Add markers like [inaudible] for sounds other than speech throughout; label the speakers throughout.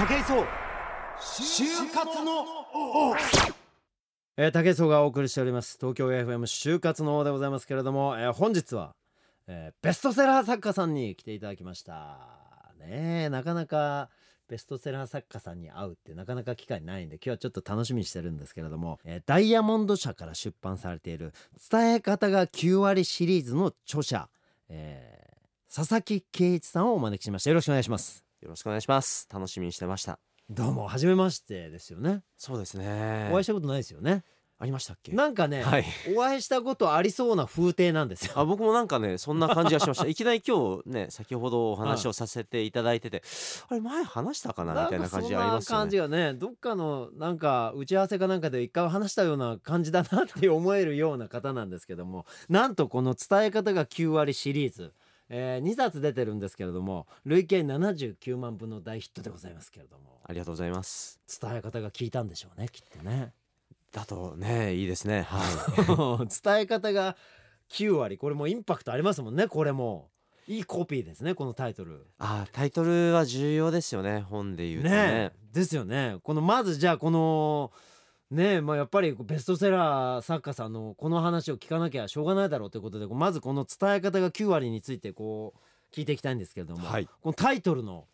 Speaker 1: 武井壮。就活の王。えー、武井壮がお送りしております。東京 FM 就活の王でございますけれども、えー、本日は、えー、ベストセラー作家さんに来ていただきました。ねなかなかベストセラー作家さんに会うってなかなか機会ないんで今日はちょっと楽しみにしてるんですけれども、えー、ダイヤモンド社から出版されている伝え方が9割シリーズの著者、えー、佐々木圭一さんをお招きしました。よろしくお願いします
Speaker 2: よろしくお願いします。楽しみにしてました。
Speaker 1: どうも初めましてですよね。
Speaker 2: そうですね。
Speaker 1: お会いしたことないですよね。
Speaker 2: ありましたっけ？
Speaker 1: なんかね、はい、お会いしたことありそうな風景なんですよ。
Speaker 2: あ僕もなんかねそんな感じがしました。[laughs] いきなり今日ね先ほどお話をさせていただいてて、あれ前話したかな？みたいな感じありますよ
Speaker 1: ね。感じがねどっかのなんか打ち合わせかなんかで一回話したような感じだなって思えるような方なんですけどもなんとこの伝え方が9割シリーズえー、2冊出てるんですけれども累計79万部の大ヒットでございますけれども。
Speaker 2: ありがとうございます。
Speaker 1: 伝え方が効いたんでしょうねきっとね。
Speaker 2: だとねいいですね。は
Speaker 1: い。[laughs] 伝え方が9割。これもインパクトありますもんねこれも。いいコピーですねこのタイトル。
Speaker 2: あタイトルは重要ですよね本で言うとね。ね
Speaker 1: ですよね。このまずじゃあこのねまあ、やっぱりベストセラー作家さんのこの話を聞かなきゃしょうがないだろうということでまずこの伝え方が9割についてこう聞いていきたいんですけれども、はい、このタイトルの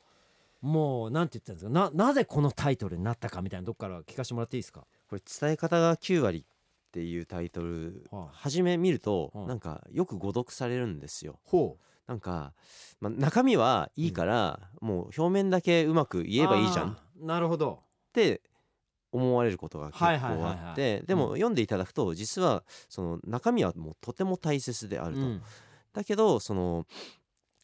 Speaker 1: もうなんて言ったんですか？ななぜこのタイトルになったかみたいなとこから聞かせてもらっていいですか？
Speaker 2: これ伝え方が9割っていうタイトル、はあ、初め見ると、はあ、なんかよく誤読されるんですよ。ほう。なんか、まあ、中身はいいから、うん、もう表面だけうまく言えばいいじゃん。
Speaker 1: なるほど。
Speaker 2: って思われることが結構あってでも読んでいただくと実はその中身はもうとても大切であると。うん、だけどその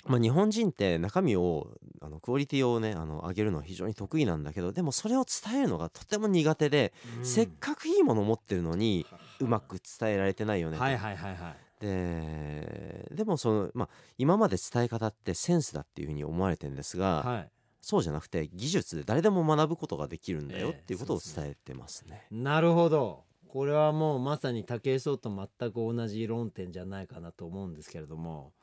Speaker 2: まあ、日本人って中身をあのクオリティをねあの上げるのは非常に得意なんだけどでもそれを伝えるのがとても苦手で、うん、せっかくいいものを持ってるのにうまく伝えられてないよね
Speaker 1: はいはいはいはい。
Speaker 2: ででもその、まあ、今まで伝え方ってセンスだっていうふうに思われてるんですが、はい、そうじゃなくて技術で誰でも学ぶことができるんだよっていうことを伝えてますね。
Speaker 1: えー、なるほど。これはもうまさに武井壮と全く同じ論点じゃないかなと思うんですけれども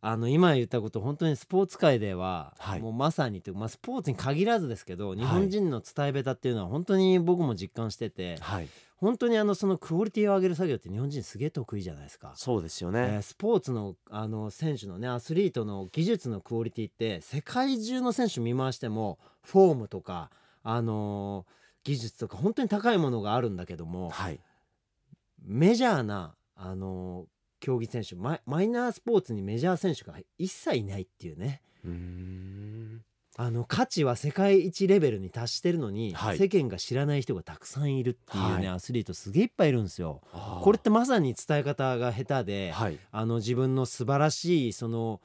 Speaker 1: あの今言ったこと本当にスポーツ界では、はい、もうまさにというまあ、スポーツに限らずですけど日本人の伝え下手っていうのは本当に僕も実感してて、はい、本当にあのそのクオリティを上げる作業って日本人すげえ得意じゃないですか。
Speaker 2: そうですよね、え
Speaker 1: ー、スポーツのあの選手のねアスリートの技術のクオリティって世界中の選手見回してもフォームとかあのー、技術とか本当に高いものがあるんだけども、はい、メジャーなあのー競技選手マイナースポーツにメジャー選手が一切いないっていうねあの価値は世界一レベルに達してるのに、はい、世間が知らない人がたくさんいるっていうね、はい、アスリートすげえいっぱいいるんですよ。これってまさに伝え方が下手で、はい、あの自分の素晴らしいその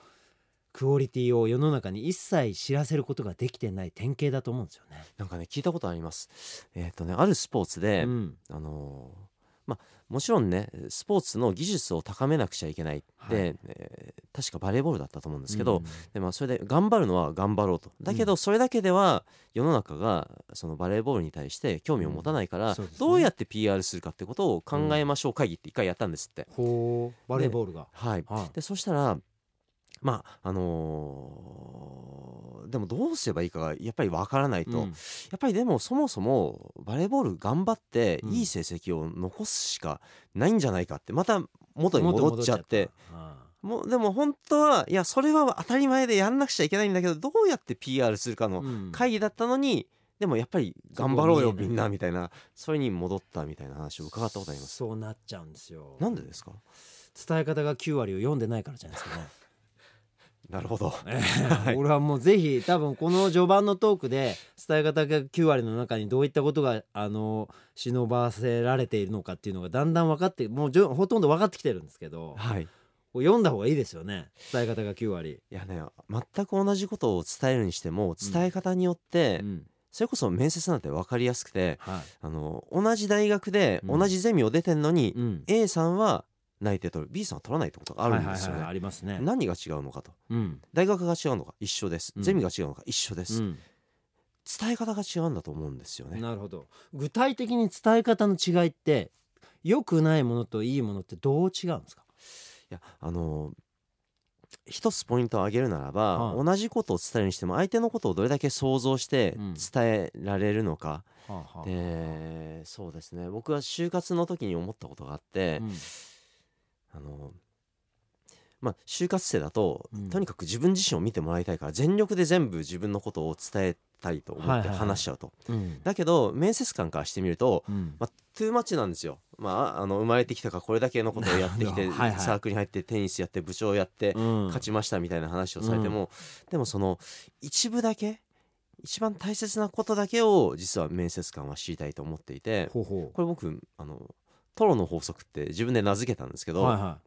Speaker 1: クオリティを世の中に一切知らせることができてない典型だと思うんですよね。
Speaker 2: なんかね聞いたことあります。えっ、ー、とねあるスポーツで、うん、あのーまあ、もちろんねスポーツの技術を高めなくちゃいけないって、はい、えー、確かバレーボールだったと思うんですけど、うん、でまあ、それで頑張るのは頑張ろうと。だけどそれだけでは世の中がそのバレーボールに対して興味を持たないから、うん。ね、どうやって PR するかってことを考えましょう会議って一回やったんですって。
Speaker 1: ほう。バレーボールが。
Speaker 2: はい、はあ、でそしたらまああのー、でもどうすればいいかがやっぱりわからないと、うん、やっぱりでもそもそもバレーボール頑張っていい成績を残すしかないんじゃないかってまた元に戻っちゃって。もうでも本当はいやそれは当たり前でやんなくちゃいけないんだけどどうやって PR するかの会議だったのに、うん、でもやっぱり頑張ろうよみんなみたいな。それに戻ったみたいな話を伺ったことあります。
Speaker 1: そうなっちゃうんですよ。
Speaker 2: なんでですか？
Speaker 1: 伝え方が9割を読んでないからじゃないですかね
Speaker 2: なるほど、
Speaker 1: えー、[laughs] 俺はもうぜひ多分この序盤のトークで伝え方が9割の中にどういったことがあの忍ばせられているのかっていうのがだんだん分かってもうほとんど分かってきてるんですけど、はい、読んだ方がいいですよね。伝え方が9割。
Speaker 2: いやね全く同じことを伝えるにしても伝え方によって、うん。うんそれこそ面接なんて分かりやすくて、はい、あの同じ大学で同じゼミを出てんのに、うん、A さんは内定取る。B さんは取らないってことがあるんですよね。
Speaker 1: ありますね。
Speaker 2: 何が違うのかと、うん、大学が違うのか一緒です、うん、ゼミが違うのか一緒です、うん、伝え方が違うんだと思うんですよね。
Speaker 1: なるほど。具体的に伝え方の違いって良くないものといいものってどう違うんですか？
Speaker 2: いやあの一つポイントを挙げるならば、
Speaker 1: はい
Speaker 2: 同じことを伝えるにしても相手のことをどれだけ想像して
Speaker 1: うん。
Speaker 2: 伝えられるのか、でそうですね。僕は就活の時に思ったことがあって、
Speaker 1: うん
Speaker 2: あのまあ就活生だと、
Speaker 1: うん。
Speaker 2: とにかく自分自身を見てもらいたいから全力で全部自分のことを伝えたいと思って話しちゃうと、
Speaker 1: うん。
Speaker 2: だけど面接官からしてみると、
Speaker 1: うん。
Speaker 2: まあ、トゥーマッチなんですよ、まあ、あの生まれてきたからこれだけのことをやってきて [laughs] サークルに入ってテニスやって部長やって
Speaker 1: うん。
Speaker 2: 勝ちましたみたいな話をされても、でもその一部だけ一番大切なことだけを実は面接官は知りたいと思っていてこれ僕あのトロの法則って自分で名付けたんですけど、
Speaker 1: うはいは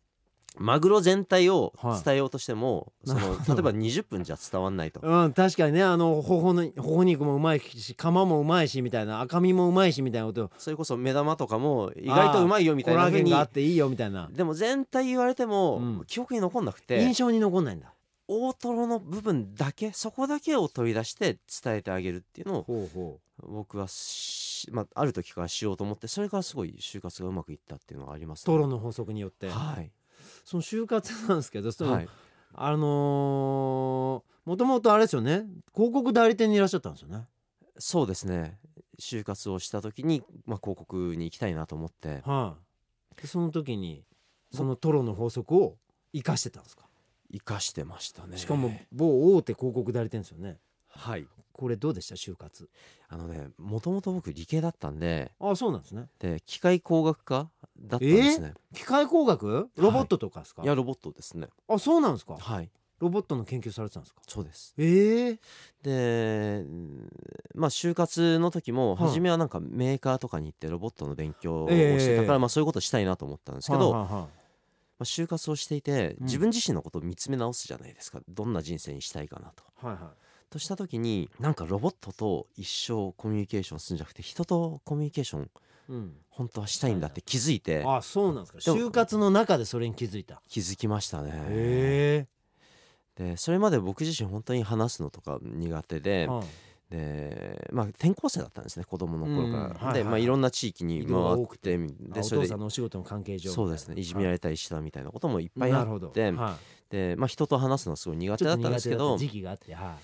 Speaker 2: マグロ全体を
Speaker 1: はい。
Speaker 2: 伝えようとしても、その
Speaker 1: なるほど。
Speaker 2: 例えば20分じゃ伝わんないと。
Speaker 1: い。うん確かにねあの頬の頬肉もうまいし釜もうまいしみたいな赤身もうまいしみたいなこと。
Speaker 2: それこそ目玉とかも意外とうまいよみたいな
Speaker 1: コラーゲンがあっていいよみたいな。
Speaker 2: でも全体言われても、
Speaker 1: うん。
Speaker 2: 記憶に残んなくて
Speaker 1: 印象に残んないんだ。
Speaker 2: 大トロの部分だけそこだけを取り出して伝えてあげるっていうのを僕はし、まあ、ある時からしようと思ってそれからすごい就活がうまくいったっていうのがあります、
Speaker 1: トロの法則によって。
Speaker 2: はい、
Speaker 1: その就活なんですけどその、
Speaker 2: はい、
Speaker 1: あのーもともとあれですよね。広告代理店にいらっしゃったんですよね。
Speaker 2: そうですね。就活をした時に、まあ、広告に行きたいなと思って。
Speaker 1: はい、でその時にそのトロの法則を生かしてたんですか？
Speaker 2: 生かしてましたね。
Speaker 1: しかも某大手広告代理店ですよね
Speaker 2: はい。
Speaker 1: これどうでした就活？
Speaker 2: あのねもともと僕理系だったんで。
Speaker 1: あそうなんですね。
Speaker 2: で機械工学科だったんですね、
Speaker 1: 機械工学？ロボットとかですか、
Speaker 2: いやロボットですね。
Speaker 1: あそうなんですか？
Speaker 2: はい。
Speaker 1: ロボットの研究されてたんですか？
Speaker 2: そうです。
Speaker 1: ええ
Speaker 2: でうんまあ就活の時も
Speaker 1: はい。
Speaker 2: 初めはなんかメーカーとかに行ってロボットの勉強を
Speaker 1: ええ
Speaker 2: してたから、まあそういうことしたいなと思ったんですけど、ま
Speaker 1: はいはいはい。
Speaker 2: あ、就活をしていて
Speaker 1: うん。
Speaker 2: 自分自身のことを見つめ直すじゃないですか。どんな人生にしたいかなと。
Speaker 1: はいはい
Speaker 2: とした時になんかロボットと一生コミュニケーションするんじゃなくて人とコミュニケーション
Speaker 1: うん、
Speaker 2: 本当はしたいんだって気づいて。
Speaker 1: あそうなんですか。就活の中でそれに気づいた。
Speaker 2: 気づきましたね。
Speaker 1: へ
Speaker 2: でそれまで僕自身本当に話すのとか苦手
Speaker 1: え
Speaker 2: で、でまあ転校生だったんですね子供の頃から。
Speaker 1: うん。はいはい。
Speaker 2: でまあいろんな地域に回っ
Speaker 1: て
Speaker 2: でそれで
Speaker 1: 父さんのお仕事の関係上
Speaker 2: そうですね。い。じめら
Speaker 1: れ
Speaker 2: れたりしたみたいなこともいっぱいあって、
Speaker 1: は
Speaker 2: でまあ人と話すのはすごい苦
Speaker 1: い、
Speaker 2: 手だったんですけど
Speaker 1: 時期があっては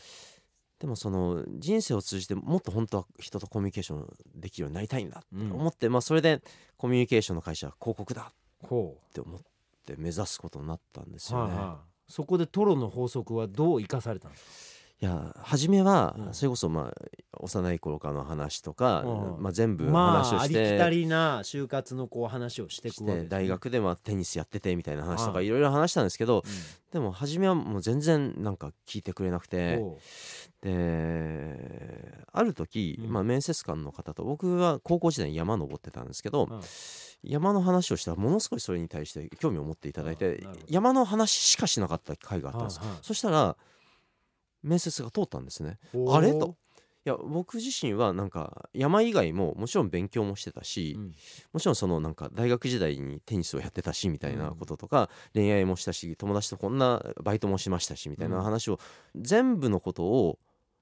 Speaker 2: でもその人生を通じてもっと本当は人とコミュニケーションできるようになりたいんだと思って、まあそれでコミュニケーションの会社は広告だ
Speaker 1: ほ
Speaker 2: って思って目指すことになったんです
Speaker 1: う、
Speaker 2: よね。
Speaker 1: はいはい、そこでトロの法則はどう生かされたんです
Speaker 2: いや初めは
Speaker 1: うん。
Speaker 2: それこそまあ幼い頃からの話とか、
Speaker 1: うん。
Speaker 2: まあ、全部
Speaker 1: かまああり
Speaker 2: 話をして、
Speaker 1: きたりな就活のこう話をしていく
Speaker 2: して
Speaker 1: わね。
Speaker 2: 大学でまあテニスやっててみたいな話と
Speaker 1: はい
Speaker 2: かいろいろ話したんですけど
Speaker 1: う
Speaker 2: でも初めはもう全然なんか聞いてくれなく
Speaker 1: ん
Speaker 2: て
Speaker 1: ほ
Speaker 2: である時、
Speaker 1: うん。
Speaker 2: まあ、面接官の方と僕は高校時代に山登ってたんですけど、山の話をしたらものすごいそれに対して興味を持っていただいて山の話しかしなかった回があったんです、そしたら面接が通ったんですね。あれ？と。いや僕自身はなんか山以外ももちろん勉強もしてたし、
Speaker 1: うん。
Speaker 2: もちろんそのなんか大学時代にテニスをやってたしみたいなこととか、恋愛もしたし友達とこんなバイトもしましたしみたいな話を、全部のことを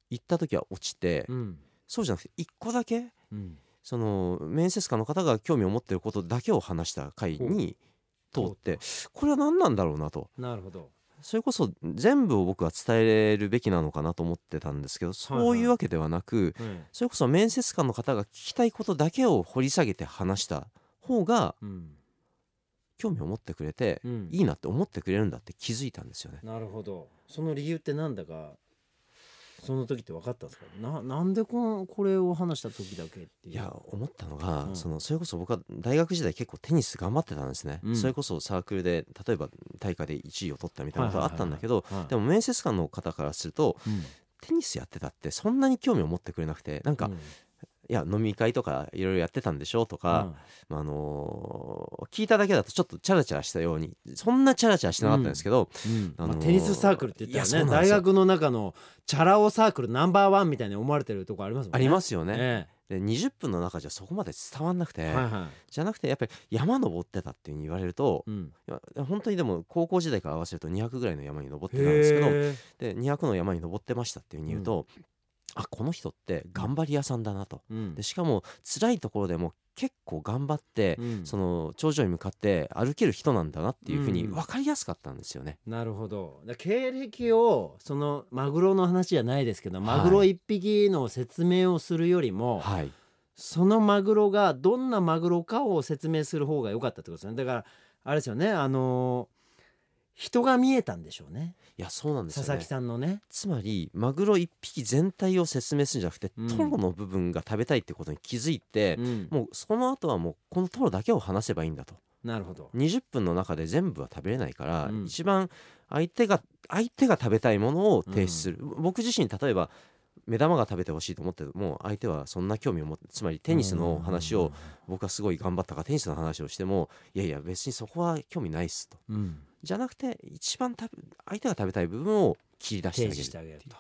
Speaker 2: 言った時は落ちて、
Speaker 1: うん。
Speaker 2: そうじゃなくて一個だけ
Speaker 1: うん。
Speaker 2: その面接官の方が興味を持ってることだけを話した回に通ってこれは何なんだろうなと。
Speaker 1: なるほど
Speaker 2: それこそ全部を僕は伝えるべきなのかなと思ってたんですけどそういうわけではなく、
Speaker 1: うん。
Speaker 2: それこそ面接官の方が聞きたいことだけを掘り下げて話した方が
Speaker 1: うん。
Speaker 2: 興味を持ってくれて、
Speaker 1: うん。
Speaker 2: いいなって思ってくれるんだって気づいたんですよね。
Speaker 1: なるほど。その理由ってなんだかその時って分かったんですか？ななんでこのこれを話した時だけっていう。
Speaker 2: いや思ったのが、
Speaker 1: うん。
Speaker 2: そのそれこそ僕は大学時代結構テニス頑張ってたんですね、
Speaker 1: うん。
Speaker 2: それこそサークルで例えば大会で1位を取ったみたいなことがあったんだけど
Speaker 1: はい。
Speaker 2: でも面接官の方からすると
Speaker 1: うん。
Speaker 2: テニスやってたってそんなに興味を持ってくれなくてなんか、
Speaker 1: うん
Speaker 2: いや飲み会とかいろいろやってたんでしょとか、まああのー聞いただけだとちょっとチャラチャラしたようにそんなチャラチャラしてなかったんですけど、
Speaker 1: うん。
Speaker 2: あのー
Speaker 1: まあテニスサークルって言ったらね大学の中のチャラ男サークルナンバーワンみたいに思われてるとこありますもんね。
Speaker 2: ありますよね。
Speaker 1: え
Speaker 2: で20分の中じゃそこまで伝わんなくて、
Speaker 1: えはいは
Speaker 2: じゃなくてやっぱり山登ってたっていうふうに言われると
Speaker 1: い、うん。
Speaker 2: 本当にでも高校時代から合わせると200ぐらいの山に登ってたんですけどで200の山に登ってましたっていうふうに言うと、あこの人って頑張り屋さんだなと。
Speaker 1: うん。
Speaker 2: でしかも辛いところでも結構頑張って、
Speaker 1: うん。
Speaker 2: その頂上に向かって歩ける人なんだなっていうふうに
Speaker 1: うん。
Speaker 2: 分かりやすかったんですよね。
Speaker 1: なるほど。だ経歴をそのマグロの話じゃないですけど
Speaker 2: はい。
Speaker 1: マグロ一匹の説明をするよりも、
Speaker 2: はい、
Speaker 1: そのマグロがどんなマグロかを説明する方が良かったってことですよね。だからあれですよね。あのー人が見えたんでしょうね。
Speaker 2: いやそうなんです
Speaker 1: 佐々木
Speaker 2: よね
Speaker 1: さんのね。
Speaker 2: つまりマグロ一匹全体を説明するんじゃなくて、
Speaker 1: うん。
Speaker 2: トロの部分が食べたいってことに気づいて、
Speaker 1: うん。
Speaker 2: もうその後はもうこのトロだけを話せばいいんだと。
Speaker 1: なるほど。
Speaker 2: 20分の中で全部は食べれないから、
Speaker 1: うん。
Speaker 2: 一番相手が相手が食べたいものを提出する、僕自身例えば目玉が食べてほしいと思っても相手はそんな興味を持ってつまりテニスの話を僕はすごい頑張ったからテニスの話をしてもいやいや別にそこは興味ないっすと
Speaker 1: うん
Speaker 2: じゃなくて一番食べ相手が食べたい部分を切り出してあ
Speaker 1: 提
Speaker 2: げる
Speaker 1: 示してあげると。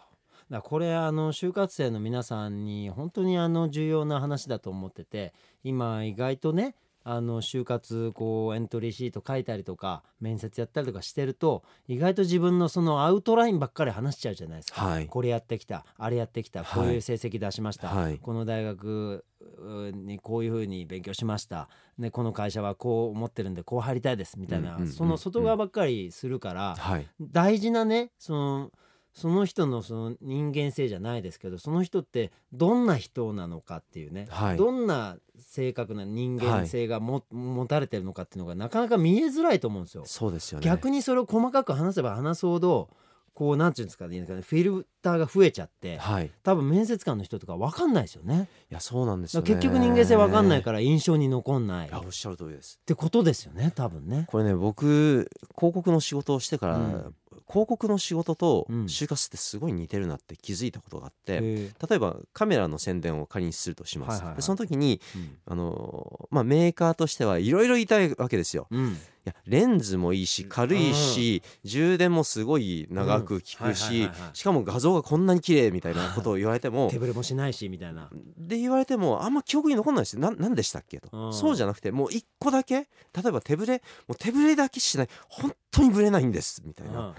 Speaker 1: だこれあの就活生の皆さんに本当にあの重要な話だと思ってて今意外とねあの就活こうエントリーシート書いたりとか面接やったりとかしてると意外と自分のそのアウトラインばっかり話しちゃうじゃないですか。
Speaker 2: はい。
Speaker 1: これやってきたあれやってきたこういう成績出しました、
Speaker 2: はい。
Speaker 1: この大学うにこういうふうに勉強しました、ね、この会社はこう思ってるんでこう入りたいですみたいな、その外側ばっかりするから、
Speaker 2: はい。
Speaker 1: 大事なねそのその人のその人間性じゃないですけどその人ってどんな人なのかっていうね、
Speaker 2: はい。
Speaker 1: どんな性格な人間性がも、持たれてるのかっていうのがなかなか見えづらいと思うんですよ。
Speaker 2: そうですよね。
Speaker 1: 逆にそれを細かく話せば話すほどこうなんていうんですかねフィルターが増えちゃって
Speaker 2: はい。い
Speaker 1: 多分面接官の人とか分かんないですよね。
Speaker 2: やそうなんですよね。
Speaker 1: 結局人間性分かんないから印象に残んない。っ
Speaker 2: いやおっしゃる通りです。
Speaker 1: てことですよね多分ね。
Speaker 2: これね僕広告の仕事をしてから、
Speaker 1: うん
Speaker 2: 広告の仕事と
Speaker 1: うん。
Speaker 2: 就活ってすごい似てるなって気づいたことがあって、
Speaker 1: へえ。
Speaker 2: 例えばカメラの宣伝を仮にするとします、
Speaker 1: はいはいはい。
Speaker 2: でその時に
Speaker 1: うん。
Speaker 2: あのーまあ、メーカーとしてはいろいろ言いたいわけですよ。
Speaker 1: うん。
Speaker 2: いやレンズもいいし軽いし、充電もすごい長く効くししかも画像がこんなに綺麗みたいなことを言われても [laughs]
Speaker 1: 手ぶれもしないしみたいな。
Speaker 2: で言われてもあんま記憶に残んないです。よななんでしたっけ？と、
Speaker 1: うん。
Speaker 2: そうじゃなくてもう一個だけ例えば手ぶれもう手ぶれだけしない。本当にぶれないんです。みたいな、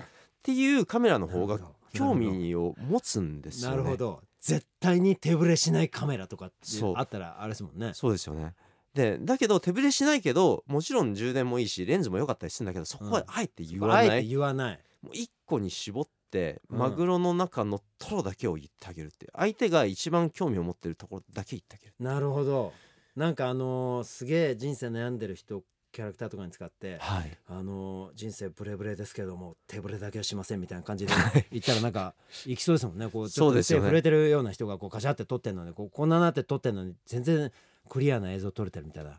Speaker 2: っ
Speaker 1: うん
Speaker 2: ていうカメラの方が興味を持つんですよね。
Speaker 1: なるほど。絶対に手ぶれしないカメラとかあったらあれですもんね。
Speaker 2: そうですよね。でだけど手ぶれしないけどもちろん充電もいいしレンズも良かったりするんだけどそこはあえて言わない、
Speaker 1: あえて言わない。
Speaker 2: もう一個に絞って
Speaker 1: うん。
Speaker 2: マグロの中のトロだけを言ってあげるって相手が一番興味を持ってるところだけ言ってあげる。
Speaker 1: なるほど。なんかあのーすげえ人生悩んでる人キャラクターとかに使って
Speaker 2: はい。
Speaker 1: あのー人生ブレブレですけども手ぶれだけはしませんみたいな感じで言ったらなんかいきそうですもんね。こうちょっと手
Speaker 2: そうですよね。
Speaker 1: 震えてるような人がこうカシャって撮ってんのにこうこんななって撮ってんのに全然クリアな映像撮れてるみたいない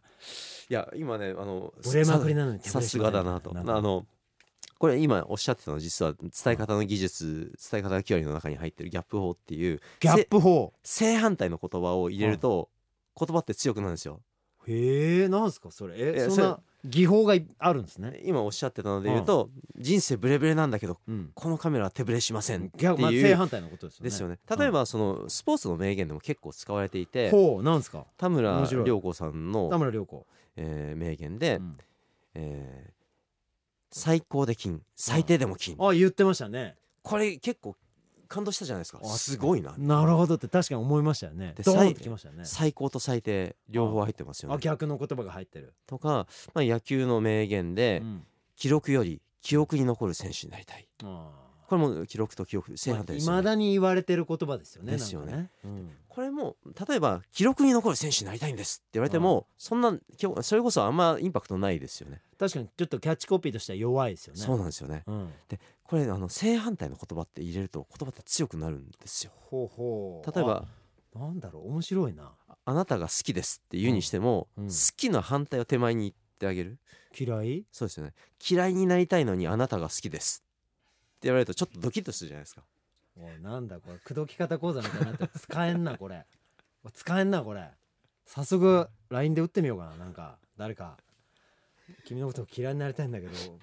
Speaker 2: や今ねあの
Speaker 1: ブレまくりなのに
Speaker 2: さすがだなと
Speaker 1: んか
Speaker 2: あのこれ今おっしゃってたのは実は伝え方の技術伝え方9割の中に入ってるギャップ法っていう
Speaker 1: ギャップ法
Speaker 2: 正反対の言葉を入れると言葉って強くなるんですよ
Speaker 1: へえなんすかそれ？え
Speaker 2: いや
Speaker 1: そんな技法がいあるんですね？
Speaker 2: 今おっしゃってたので言うと人生ブレブレなんだけど
Speaker 1: うん。
Speaker 2: このカメラは手ブレしませんって
Speaker 1: 逆まあ
Speaker 2: いう
Speaker 1: 正反対のことですよね。
Speaker 2: ですよね。例えばそのスポーツの名言でも結構使われていて
Speaker 1: ほうなんすか？
Speaker 2: 田村
Speaker 1: 面白い。
Speaker 2: 涼子さん
Speaker 1: 田
Speaker 2: の、
Speaker 1: 村涼子。
Speaker 2: えー名言で、
Speaker 1: うん。
Speaker 2: えー最高で金最低でも金。
Speaker 1: あ言ってましたね。
Speaker 2: これ結構感動したじゃないですか。
Speaker 1: あ
Speaker 2: すごいな。
Speaker 1: なるほどって確かに思いましたよね。
Speaker 2: で
Speaker 1: ドーンきましたよね。
Speaker 2: 最高と最低両方入ってますよ
Speaker 1: あ
Speaker 2: ね
Speaker 1: 逆の言葉が入ってる。
Speaker 2: とか、まあ、野球の名言で、
Speaker 1: うん。
Speaker 2: 記録より記憶に残る選手になりたい。
Speaker 1: あ
Speaker 2: これも記録と記憶正反対ですよね、
Speaker 1: いまだに言われてる言葉ですよね
Speaker 2: ですよね。
Speaker 1: なんかうん。
Speaker 2: これも例えば記録に残る選手になりたいんですって言われても、そんなきょそれこそあんまインパクトないですよね。
Speaker 1: 確かにちょっとキャッチコピーとしては弱いですよね。
Speaker 2: そうなんですよね。
Speaker 1: うん。
Speaker 2: これあの正反対の言葉って入れると言葉って強くなるんですよ。
Speaker 1: ほうほう。
Speaker 2: 例えば
Speaker 1: あなんだろう面白いな。
Speaker 2: あなたが好きですって言うにしても、
Speaker 1: うん。うん。
Speaker 2: 好きの反対を手前に言ってあげる。
Speaker 1: 嫌い？
Speaker 2: そうですよね。嫌いになりたいのにあなたが好きです言われるとちょっとドキッとするじゃないですか。
Speaker 1: おいなんだこれ口説き方講座みたいになってる使えんなこれ。使えんなこれ。早速 LINE で打ってみようかななんか。誰か。君のこと嫌いになりたいんだけど好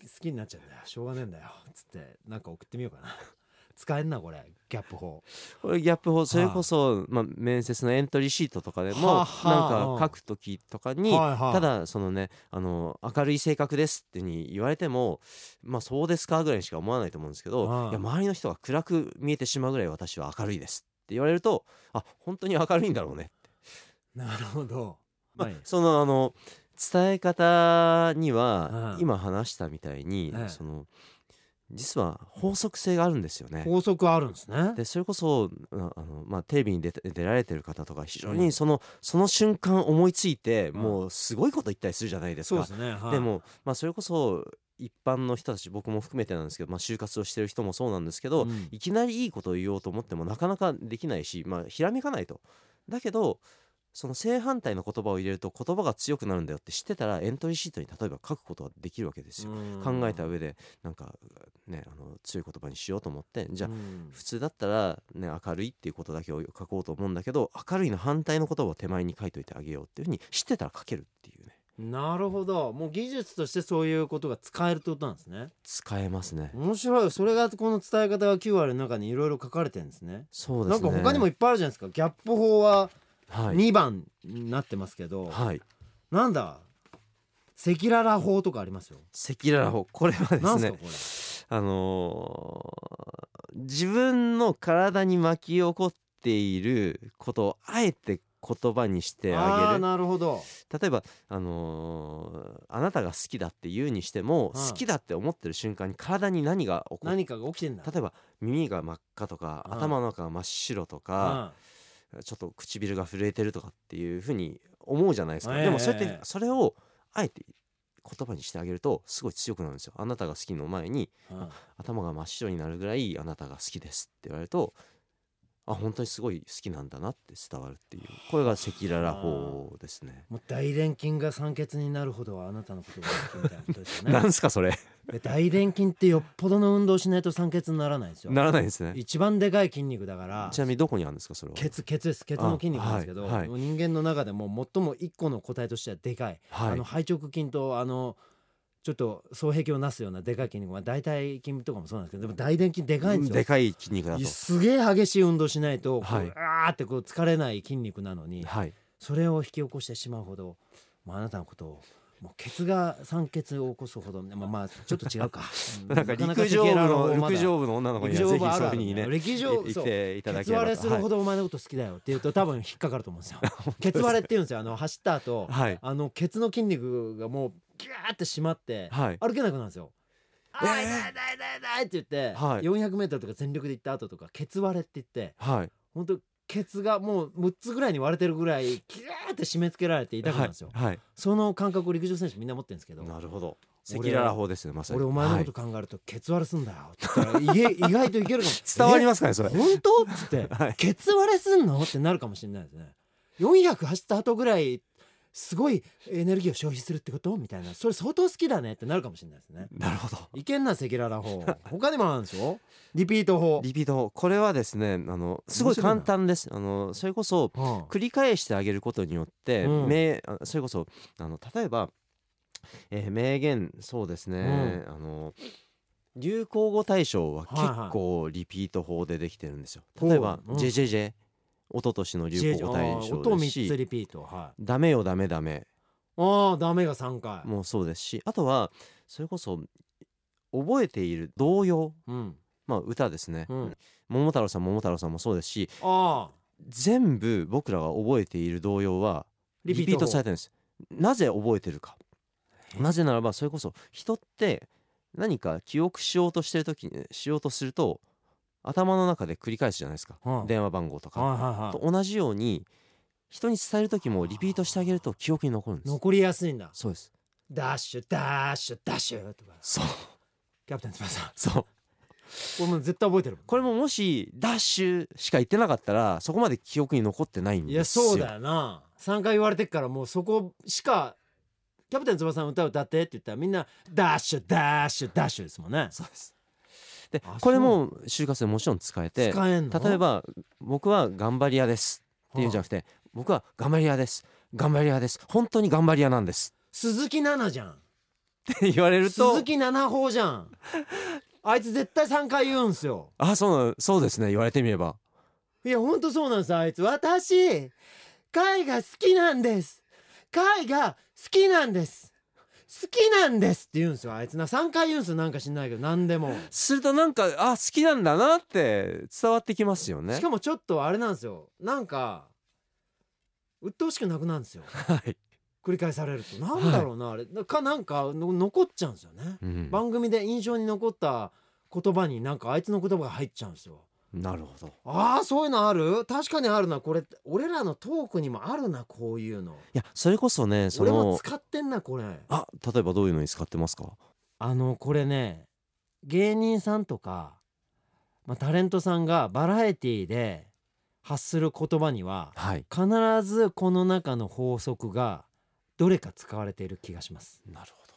Speaker 1: き好きになっちゃうんだよ。しょうがねえんだよ。つってなんか送ってみようかな使えんなこれ。ギャップ法。
Speaker 2: これギャップ法それこそ、まあ、面接のエントリーシートとかでも
Speaker 1: はあはあ。
Speaker 2: なんか書く時とかに、
Speaker 1: はいはい。
Speaker 2: ただそのねあの明るい性格ですってに言われてもまあそうですかぐらいにしか思わないと思うんですけど、
Speaker 1: はい。
Speaker 2: いや周りの人が暗く見えてしまうぐらい私は明るいですって言われるとあ本当に明るいんだろうね
Speaker 1: なるほど、
Speaker 2: まあ
Speaker 1: はい。
Speaker 2: そのあの伝え方には
Speaker 1: うん
Speaker 2: 今話したみたいに、
Speaker 1: ええ
Speaker 2: その実は法則性があるんですよね。
Speaker 1: 法則あるんですね
Speaker 2: でそれこそああの、まあ、テレビに出て出られてる方とか非常
Speaker 1: うん
Speaker 2: にその,、その瞬間思いついて
Speaker 1: ん
Speaker 2: もうすごいこと言ったりするじゃないですか。
Speaker 1: そうですね、はい、
Speaker 2: でも、まあ、それこそ一般の人たち僕も含めてなんですけど、まあ、就活をしてる人もそうなんですけど、
Speaker 1: うん
Speaker 2: いきなりいいことを言おうと思ってもなかなかできないし、まあ、ひらめかないと。だけどその正反対の言葉を入れると言葉が強くなるんだよって知ってたらエントリーシートに例えば書くことができるわけですよ。
Speaker 1: うん。
Speaker 2: 考えた上でなんかねあの強い言葉にしようと思ってじゃあ
Speaker 1: うん。
Speaker 2: 普通だったら、ね、明るいっていうことだけを書こうと思うんだけど明るいの反対の言葉を手前に書いといてあげようっていうふうに知ってたら書けるっていうね。
Speaker 1: なるほど。もう技術としてそういうことが使えるってことなんですね。
Speaker 2: 使えますね。
Speaker 1: 面白い。それがこの伝え方が9割の中にいろいろ書かれてるんですね。
Speaker 2: そうですね。
Speaker 1: なんか他にもいっぱいあるじゃないですか。ギャップ法は
Speaker 2: はい、
Speaker 1: 2番になってますけど、
Speaker 2: はい、
Speaker 1: なんだ？赤裸々法とかありますよ、
Speaker 2: 赤裸々法。これはですね
Speaker 1: すかこれ？
Speaker 2: あのー自分の体に巻き起こっていることをあえて言葉にしてあげる。
Speaker 1: なるほど。
Speaker 2: 例えば、あのーあなたが好きだって言うにしても、
Speaker 1: はい。
Speaker 2: 好きだって思ってる瞬間に体に何が起こっ
Speaker 1: 何かが起きてんだ。
Speaker 2: 例えば耳が真っ赤とか、
Speaker 1: はい。
Speaker 2: 頭の中が真っ白とか、
Speaker 1: あ
Speaker 2: ちょっと唇が震えてるとかっていうふうに思うじゃないですか、
Speaker 1: ええ
Speaker 2: でもそうやっ
Speaker 1: ええ
Speaker 2: てそれをあえて言葉にしてあげるとすごい強くなるんですよ。あなたが好きの前に
Speaker 1: あ
Speaker 2: 頭が真っ白になるぐらいあなたが好きですって言われるとあ本当にすごい好きなんだなって伝わるっていうこれが赤裸々法ですね。
Speaker 1: もう大臀筋が酸欠になるほどあなたのことが好きみたいなことですよね。[laughs]
Speaker 2: なんすかそれ。
Speaker 1: で大臀筋ってよっぽどの運動しないと酸欠にならないんですよ。
Speaker 2: ならないですね。
Speaker 1: 一番でかい筋肉だから
Speaker 2: ちなみにどこにあるんですかそれは？
Speaker 1: ケツケツです。ケツの筋肉なんですけど、
Speaker 2: あはい。はい。
Speaker 1: 人間の中でも最も一個の個体としてはでかい、
Speaker 2: はい。
Speaker 1: あの背直筋とあのちょっと双璧をなすようなでかい筋肉。まあ大腿筋とかもそうなんですけどでも大臀筋でかいんですよ。
Speaker 2: でかい筋肉だと。
Speaker 1: すげえ激しい運動しないと、
Speaker 2: はい。
Speaker 1: こうあーってこう疲れない筋肉なのに
Speaker 2: はい。
Speaker 1: それを引き起こしてしまうほど、まあ、あなたのことをもうケツが酸欠を起こすほどまあまあちょっと違うか。う [laughs]
Speaker 2: なんか
Speaker 1: な
Speaker 2: 陸上部の陸上部の女の子にはぜひそういうふうにね
Speaker 1: 陸上
Speaker 2: 言っ
Speaker 1: そう。
Speaker 2: ていただ
Speaker 1: ケツ割れするほどお前のこと好きだよって言うと多分引っかかると思うんですよ。ケツ割れって言うんですよ。あの走った後、
Speaker 2: はい。
Speaker 1: あのケツの筋肉がもうギューって締まって
Speaker 2: はい。
Speaker 1: 歩けなくなるんですよ。
Speaker 2: えー。
Speaker 1: あー痛い痛い痛い痛いって言って、
Speaker 2: はい。
Speaker 1: 400メートルとか全力で行った後とかケツ割れって言って
Speaker 2: はい。
Speaker 1: 本当ケツがもう6つぐらいに割れてるぐらいギューって締め付けられて痛くなるんですよ。
Speaker 2: はい、はい。
Speaker 1: その感覚を陸上選手みんな持ってるんですけど。
Speaker 2: なるほど。赤
Speaker 1: 俺
Speaker 2: 裸々法ですねまさに。
Speaker 1: 俺お前のこと
Speaker 2: はい
Speaker 1: 考えるとケツ割れすんだよって言った意外といけるかも。[laughs]
Speaker 2: 伝わり
Speaker 1: ま
Speaker 2: ますかねそれ。
Speaker 1: 本当？っつって、[laughs]
Speaker 2: はい。
Speaker 1: ケツ割れすんの？ってなるかもしれないですね。400走った後ぐらいすごいエネルギーを消費するってこと？みたいな。それ相当好きだねってなるかもしれないですね。
Speaker 2: なるほど。
Speaker 1: いけんな赤裸々法。他にもあるんですよリピート法。
Speaker 2: リピート法。これはですねあのすごい簡単です。あのそれこそ
Speaker 1: は
Speaker 2: 繰り返してあげることによって、
Speaker 1: うん。
Speaker 2: それこそあの例えば、えー名言そうですね、あの流行語大賞は結構リピート法でできてるんですよ。
Speaker 1: はい
Speaker 2: 例えば、
Speaker 1: うん。
Speaker 2: JJJ 一昨年の
Speaker 1: あ
Speaker 2: 流行語大賞
Speaker 1: 音3つリピート。は「
Speaker 2: ダメよダメダメ。
Speaker 1: いああダメが3回」
Speaker 2: もそうですしあとはそれこそ覚えている童謡。
Speaker 1: うん。
Speaker 2: まあ歌ですね、
Speaker 1: うん。
Speaker 2: 桃太郎さん桃太郎さんもそうですし全部僕らが覚えている童謡はリピートされてるんです。なぜ覚えてるか。なぜならばそれこそ人って何か記憶しようとしてる時にしようとすると頭の中で繰り返すじゃないですか、
Speaker 1: はい。
Speaker 2: 電話番号とか、
Speaker 1: はいはいはい。
Speaker 2: と同じように人に伝える時もリピートしてあげると記憶に残るんです。
Speaker 1: 残りやすいんだ。
Speaker 2: そうです。
Speaker 1: ダッシュダッシュダッシュとか。
Speaker 2: そう。
Speaker 1: キャプテン翼。こ
Speaker 2: そう。
Speaker 1: れもう絶対覚えてる
Speaker 2: これももしダッシュしか言ってなかったらそこまで記憶に残ってないん
Speaker 1: い
Speaker 2: ですよ。
Speaker 1: やそうだよな。3回言われてっからもうそこしかキャプテン翼の歌を歌ってって言ったらみんなダッシュダッシュダッシュですもんね。
Speaker 2: そうですで
Speaker 1: あ
Speaker 2: これも就活でもちろん使えて
Speaker 1: 使えんの？
Speaker 2: 例えば僕は頑張り屋ですっていうんじゃなくて僕は頑張り屋です。頑張り屋です。本当に頑張り屋なんです。
Speaker 1: 鈴木奈々じゃん。
Speaker 2: って言われると
Speaker 1: 鈴木奈々法じゃん。あいつ絶対3回言うんすよ。
Speaker 2: あそうなそうですね。言われてみれば。
Speaker 1: いやほんとそうなんですあいつ。私貝が好きなんです。貝が好きなんです好きなんですって言うんですよ。あいつな3回言うんすよ。なんか知んないけど。何でも。
Speaker 2: するとなんかあ好きなんだなって伝わってきますよね。
Speaker 1: しかもちょっとあれなんですよ。なんか鬱陶しくなくなるんですよ。
Speaker 2: はい、
Speaker 1: 繰り返されると。なんだろうな、あれ。かなんかの残っちゃうんですよね、
Speaker 2: うん。
Speaker 1: 番組で印象に残った言葉になんかあいつの言葉が入っちゃうんですよ
Speaker 2: なるほど。
Speaker 1: ああそういうのある？確かにあるな。これ俺らのトークにもあるなこういうの。
Speaker 2: いやそれこそねそ
Speaker 1: 俺も
Speaker 2: の
Speaker 1: 使ってんなこれ。
Speaker 2: あ例えばどういうのに使ってますか？
Speaker 1: あのこれね芸人さんとか、まあ、タレントさんがバラエティで発する言葉には
Speaker 2: はい。
Speaker 1: 必ずこの中の法則がどれか使われている気がします、
Speaker 2: なるほど。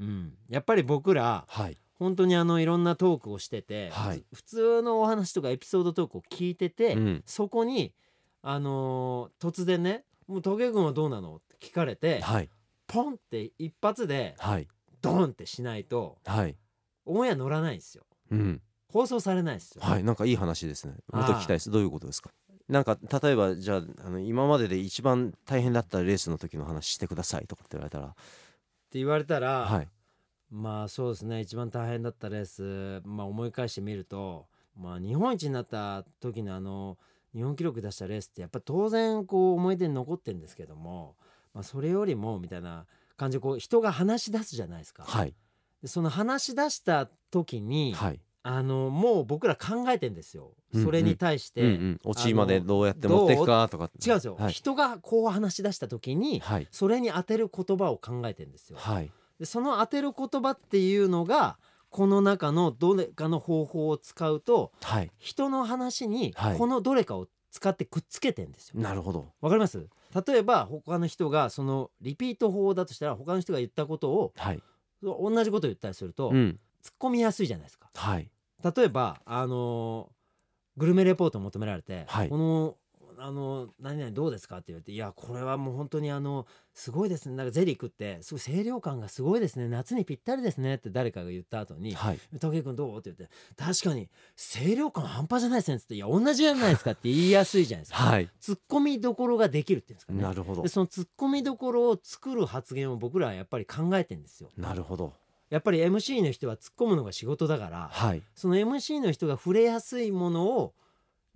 Speaker 1: うん、やっぱり僕ら
Speaker 2: はい
Speaker 1: 本当にあのいろんなトークをしてて、
Speaker 2: はい。
Speaker 1: ふ普通のお話とかエピソードトークを聞いてて、
Speaker 2: うん。
Speaker 1: そこにあのー突然ね「もう竹君はどうなの?」って聞かれて
Speaker 2: はい。
Speaker 1: ポンって一発で
Speaker 2: はい。
Speaker 1: ドンってしないと
Speaker 2: はい。
Speaker 1: オンエア乗らないんですよ。
Speaker 2: うん。
Speaker 1: 放送されないんですよ、
Speaker 2: はい。なんかいい話ですね。もっと聞きたいです。どういうことですか？なんか例えばじゃああの今までで一番大変だったレースの時の話してくださいとかって言われたら。
Speaker 1: って言われたら、
Speaker 2: はい
Speaker 1: まあそうですね。一番大変だったレース、まあ、思い返してみると、まあ、日本一になった時のあの日本記録出したレースってやっぱ当然こう思い出に残ってるんですけども、まあ、それよりもみたいな感じでこう人が話し出すじゃないですか。
Speaker 2: はい。
Speaker 1: でその話し出した時に、
Speaker 2: はい。
Speaker 1: あのもう僕ら考えてんですよ。
Speaker 2: うんうん。
Speaker 1: それに対して、
Speaker 2: うんうん。オチまでどうやって持っていくかとか。
Speaker 1: 違うんですよ、
Speaker 2: はい。
Speaker 1: 人がこう話し出した時に
Speaker 2: はい。
Speaker 1: それに当てる言葉を考えてんですよ。
Speaker 2: はい
Speaker 1: でその当てる言葉っていうのがこの中のどれかの方法を使うと
Speaker 2: はい。
Speaker 1: 人の話に
Speaker 2: はい。
Speaker 1: このどれかを使ってくっつけてんですよ。
Speaker 2: なるほど。
Speaker 1: わかります？例えば他の人がそのリピート法だとしたら他の人が言ったことを
Speaker 2: はい。
Speaker 1: 同じことを言ったりすると、
Speaker 2: うん。
Speaker 1: 突っ込みやすいじゃないですか。
Speaker 2: はい。
Speaker 1: 例えばあのーグルメレポートを求められて、
Speaker 2: はい。
Speaker 1: このあの何々どうですかって言われて「いやこれはもう本当にあのすごいですねなんかゼリー食ってすごい清涼感がすごいですね夏にぴったりですね」って誰かが言った後に
Speaker 2: はい「
Speaker 1: 武井君どう?」って言って「確かに清涼感半端じゃないですね」っつって「いや同じじゃないですか」って言いやすいじゃないですか。
Speaker 2: はい
Speaker 1: ツッコミどころができるっていうんですかね。
Speaker 2: なるほど
Speaker 1: でそのツッコミどころを作る発言を僕らはやっぱり考えてんですよ。
Speaker 2: なるほど
Speaker 1: やっぱり MC の人は突っ込むのが仕事だから、
Speaker 2: はい
Speaker 1: その MC の人が触れやすいものを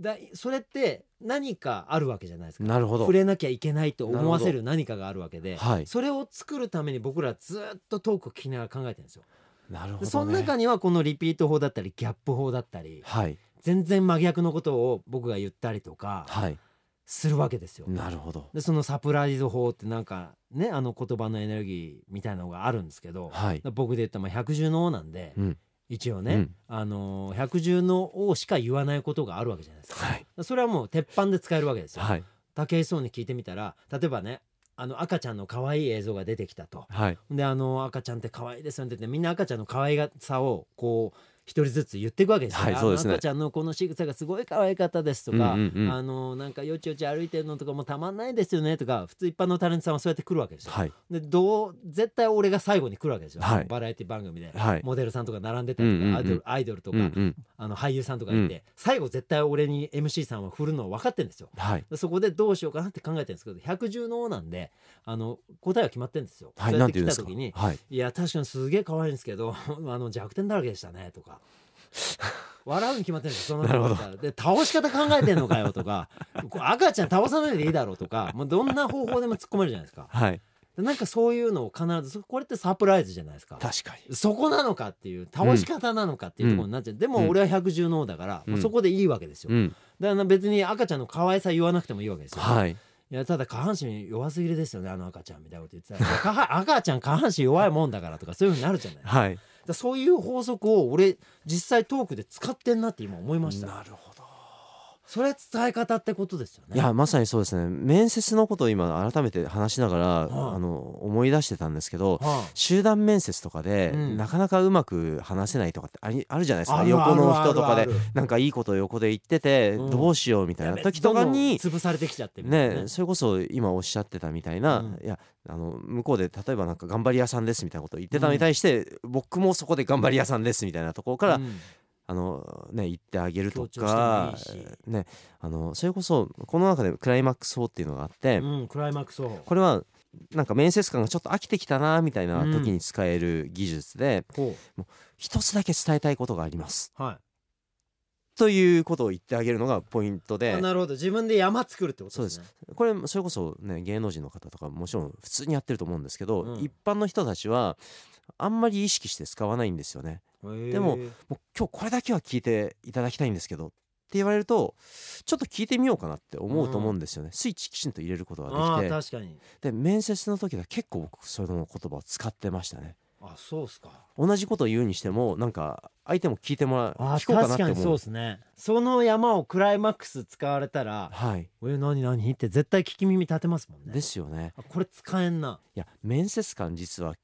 Speaker 1: だそれって何かあるわけじゃないですか。
Speaker 2: なるほど。
Speaker 1: 触れなきゃいけないと思わせる何かがあるわけで、
Speaker 2: はい。
Speaker 1: それを作るために僕らずっとトークを聞きながら考えてるんですよ。
Speaker 2: なるほどね。
Speaker 1: でその中にはこのリピート法だったりギャップ法だったり
Speaker 2: はい。
Speaker 1: 全然真逆のことを僕が言ったりとか
Speaker 2: はい。
Speaker 1: するわけですよ。
Speaker 2: なるほど。
Speaker 1: でそのサプライズ法ってなんかねあの言葉のエネルギーみたいなのがあるんですけど、
Speaker 2: はい。
Speaker 1: 僕で言ったらまあ百獣の王なんで、
Speaker 2: うん
Speaker 1: 一応ね、
Speaker 2: うん
Speaker 1: あのー百獣の王しか言わないことがあるわけじゃないですか。
Speaker 2: はい
Speaker 1: それはもう鉄板で使えるわけですよ。
Speaker 2: はい
Speaker 1: 武井壮に聞いてみたら例えばねあの赤ちゃんの可愛い映像が出てきたと。
Speaker 2: はい
Speaker 1: であの赤ちゃんって可愛いですよねって言ってみんな赤ちゃんの可愛さをこう一人ずつ言っていくわけですよ、
Speaker 2: はいそうですね。
Speaker 1: あの赤ちゃんのこの仕草がすごい可愛かったですとか、
Speaker 2: うんうんうん。
Speaker 1: あのなんかよちよち歩いてるのとかもうたまんないですよねとか普通一般のタレントさんはそうやって来るわけですよ。
Speaker 2: はい。
Speaker 1: でどう絶対俺が最後に来るわけですよ、
Speaker 2: はい。
Speaker 1: バラエティ番組で、
Speaker 2: はい。
Speaker 1: モデルさんとか並んでたりとか、
Speaker 2: うんうんうん。
Speaker 1: アイドルアイドルとか、
Speaker 2: うんうん。
Speaker 1: あの俳優さんとかいて、最後絶対俺に MC さんは振るの分かってるんですよ。
Speaker 2: はい。
Speaker 1: でそこでどうしようかなって考えてるんですけど百獣の王なんであの答えは決まってるんですよ。
Speaker 2: はい
Speaker 1: そうやって
Speaker 2: なんて言うんですか？
Speaker 1: 来た時に
Speaker 2: はい。
Speaker 1: いや確かにすげえ可愛いんですけど [laughs] あの弱点だらけでしたねとか笑うに決まってるんですよそんなこと言ったらで倒し方考えてんのかよとかこう [laughs] 赤ちゃん倒さないでいいだろうとかもうどんな方法でも突っ込めるじゃないですか。
Speaker 2: はい。
Speaker 1: でなんかそういうのを必ずこれってサプライズじゃないですか。
Speaker 2: 確かに。
Speaker 1: そこなのかっていう倒し方なのかっていうところになっちゃう、でも俺は百獣の王だから、
Speaker 2: うん。
Speaker 1: そこでいいわけですよ、
Speaker 2: うん。
Speaker 1: だから別に赤ちゃんの可愛さ言わなくてもいいわけですよ、
Speaker 2: はい
Speaker 1: いやただ下半身弱すぎるですよねあの赤ちゃんみたいなこと言ってたら。[laughs] 赤ちゃん下半身弱いもんだからとかそういうふうになるじゃない。
Speaker 2: はい。
Speaker 1: らそういう法則を俺実際トークで使ってんなって今思いました。
Speaker 2: なるほど
Speaker 1: それ伝え方ってことですよね。
Speaker 2: いやまさにそうですね。面接のことを今改めて話しながら、
Speaker 1: はあ。
Speaker 2: あの思い出してたんですけど
Speaker 1: は
Speaker 2: 集団面接とかで、
Speaker 1: うん。
Speaker 2: なかなかうまく話せないとかってありあるじゃないですか。横の人とかでなんかいいことを横で言ってて、
Speaker 1: うん。
Speaker 2: どうしようみたいな時とかに
Speaker 1: 潰されてきちゃってみたいな
Speaker 2: ね、それこそ今おっしゃってたみたいな、
Speaker 1: うん。
Speaker 2: いやあの向こうで例えばなんか頑張り屋さんですみたいなことを言ってたのに対して、僕もそこで頑張り屋さんですみたいなところから、
Speaker 1: うん
Speaker 2: あのね言ってあげるとかねあのそれこそこの中でクライマックス法っていうのがあって、
Speaker 1: うんクライマックスを
Speaker 2: これはなんか面接官がちょっと飽きてきたなみたいな時に使える技術で、
Speaker 1: ほ
Speaker 2: 一つだけ伝えたいことがあります。
Speaker 1: うはい。
Speaker 2: ということを言ってあげるのがポイント
Speaker 1: あ
Speaker 2: で
Speaker 1: なるほど。自分で山作るってことですね。
Speaker 2: これそれこそね芸能人の方とかもちろん普通にやってると思うんですけど、
Speaker 1: うん。
Speaker 2: 一般の人たちはあんまり意識して使わないんですよね。
Speaker 1: で
Speaker 2: でももう今日これだけは聞いていただきたいんですけどって言われるとちょっと聞いてみようかなって思うと思うんですよね、スイッチきちんと入れることができて。で面接の時は結構僕それの言葉を使ってましたね。
Speaker 1: あそうっすか。
Speaker 2: 同じことを言うにしてもなんか相手も聞いてもらう
Speaker 1: あ
Speaker 2: 聞こうかなって
Speaker 1: 確かにそう
Speaker 2: 思う
Speaker 1: ですね。その山をクライマックス使われたら
Speaker 2: はい「
Speaker 1: え何何?」って絶対聞き耳立てますもんね。
Speaker 2: ですよね。
Speaker 1: あこれ使えんな。い
Speaker 2: や面接官実は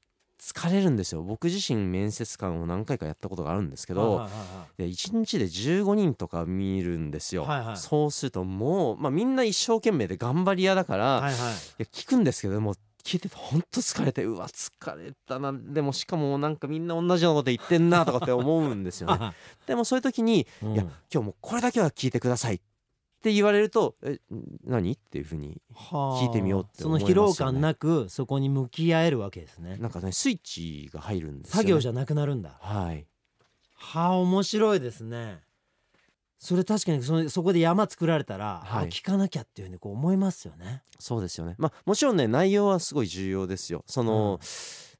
Speaker 2: 疲れるんですよ。僕自身面接官を何回かやったことがあるんですけど、
Speaker 1: はいはいはい
Speaker 2: で1日で15人とか見るんですよ、
Speaker 1: はいはい。
Speaker 2: そうするともう、まあ、みんな一生懸命で頑張り屋だから、い、
Speaker 1: はいはい。
Speaker 2: や聞くんですけどもう聞いててほんと疲れてうわ疲れたな。でもしかもなんかみんな同じようなこと言ってんなとかって思うんですよね。
Speaker 1: は [laughs]
Speaker 2: でもそういう時に
Speaker 1: い
Speaker 2: いや今日もうこれだけは聞いてくださいって言われると「え何?」っていうふうに聞いてみようって思いますよね。
Speaker 1: その疲労感なくそこに向き合えるわけですね。
Speaker 2: なんかねスイッチが入るんですよ、ね、
Speaker 1: 作業じゃなくなるんだ。
Speaker 2: はい。
Speaker 1: はあ面白いですね。それ確かにそそこで山作られたら、
Speaker 2: はい。
Speaker 1: あ聞かなきゃっていうふうにこう思いますよね。
Speaker 2: そうですよね。まあもちろんね内容はすごい重要ですよ。その、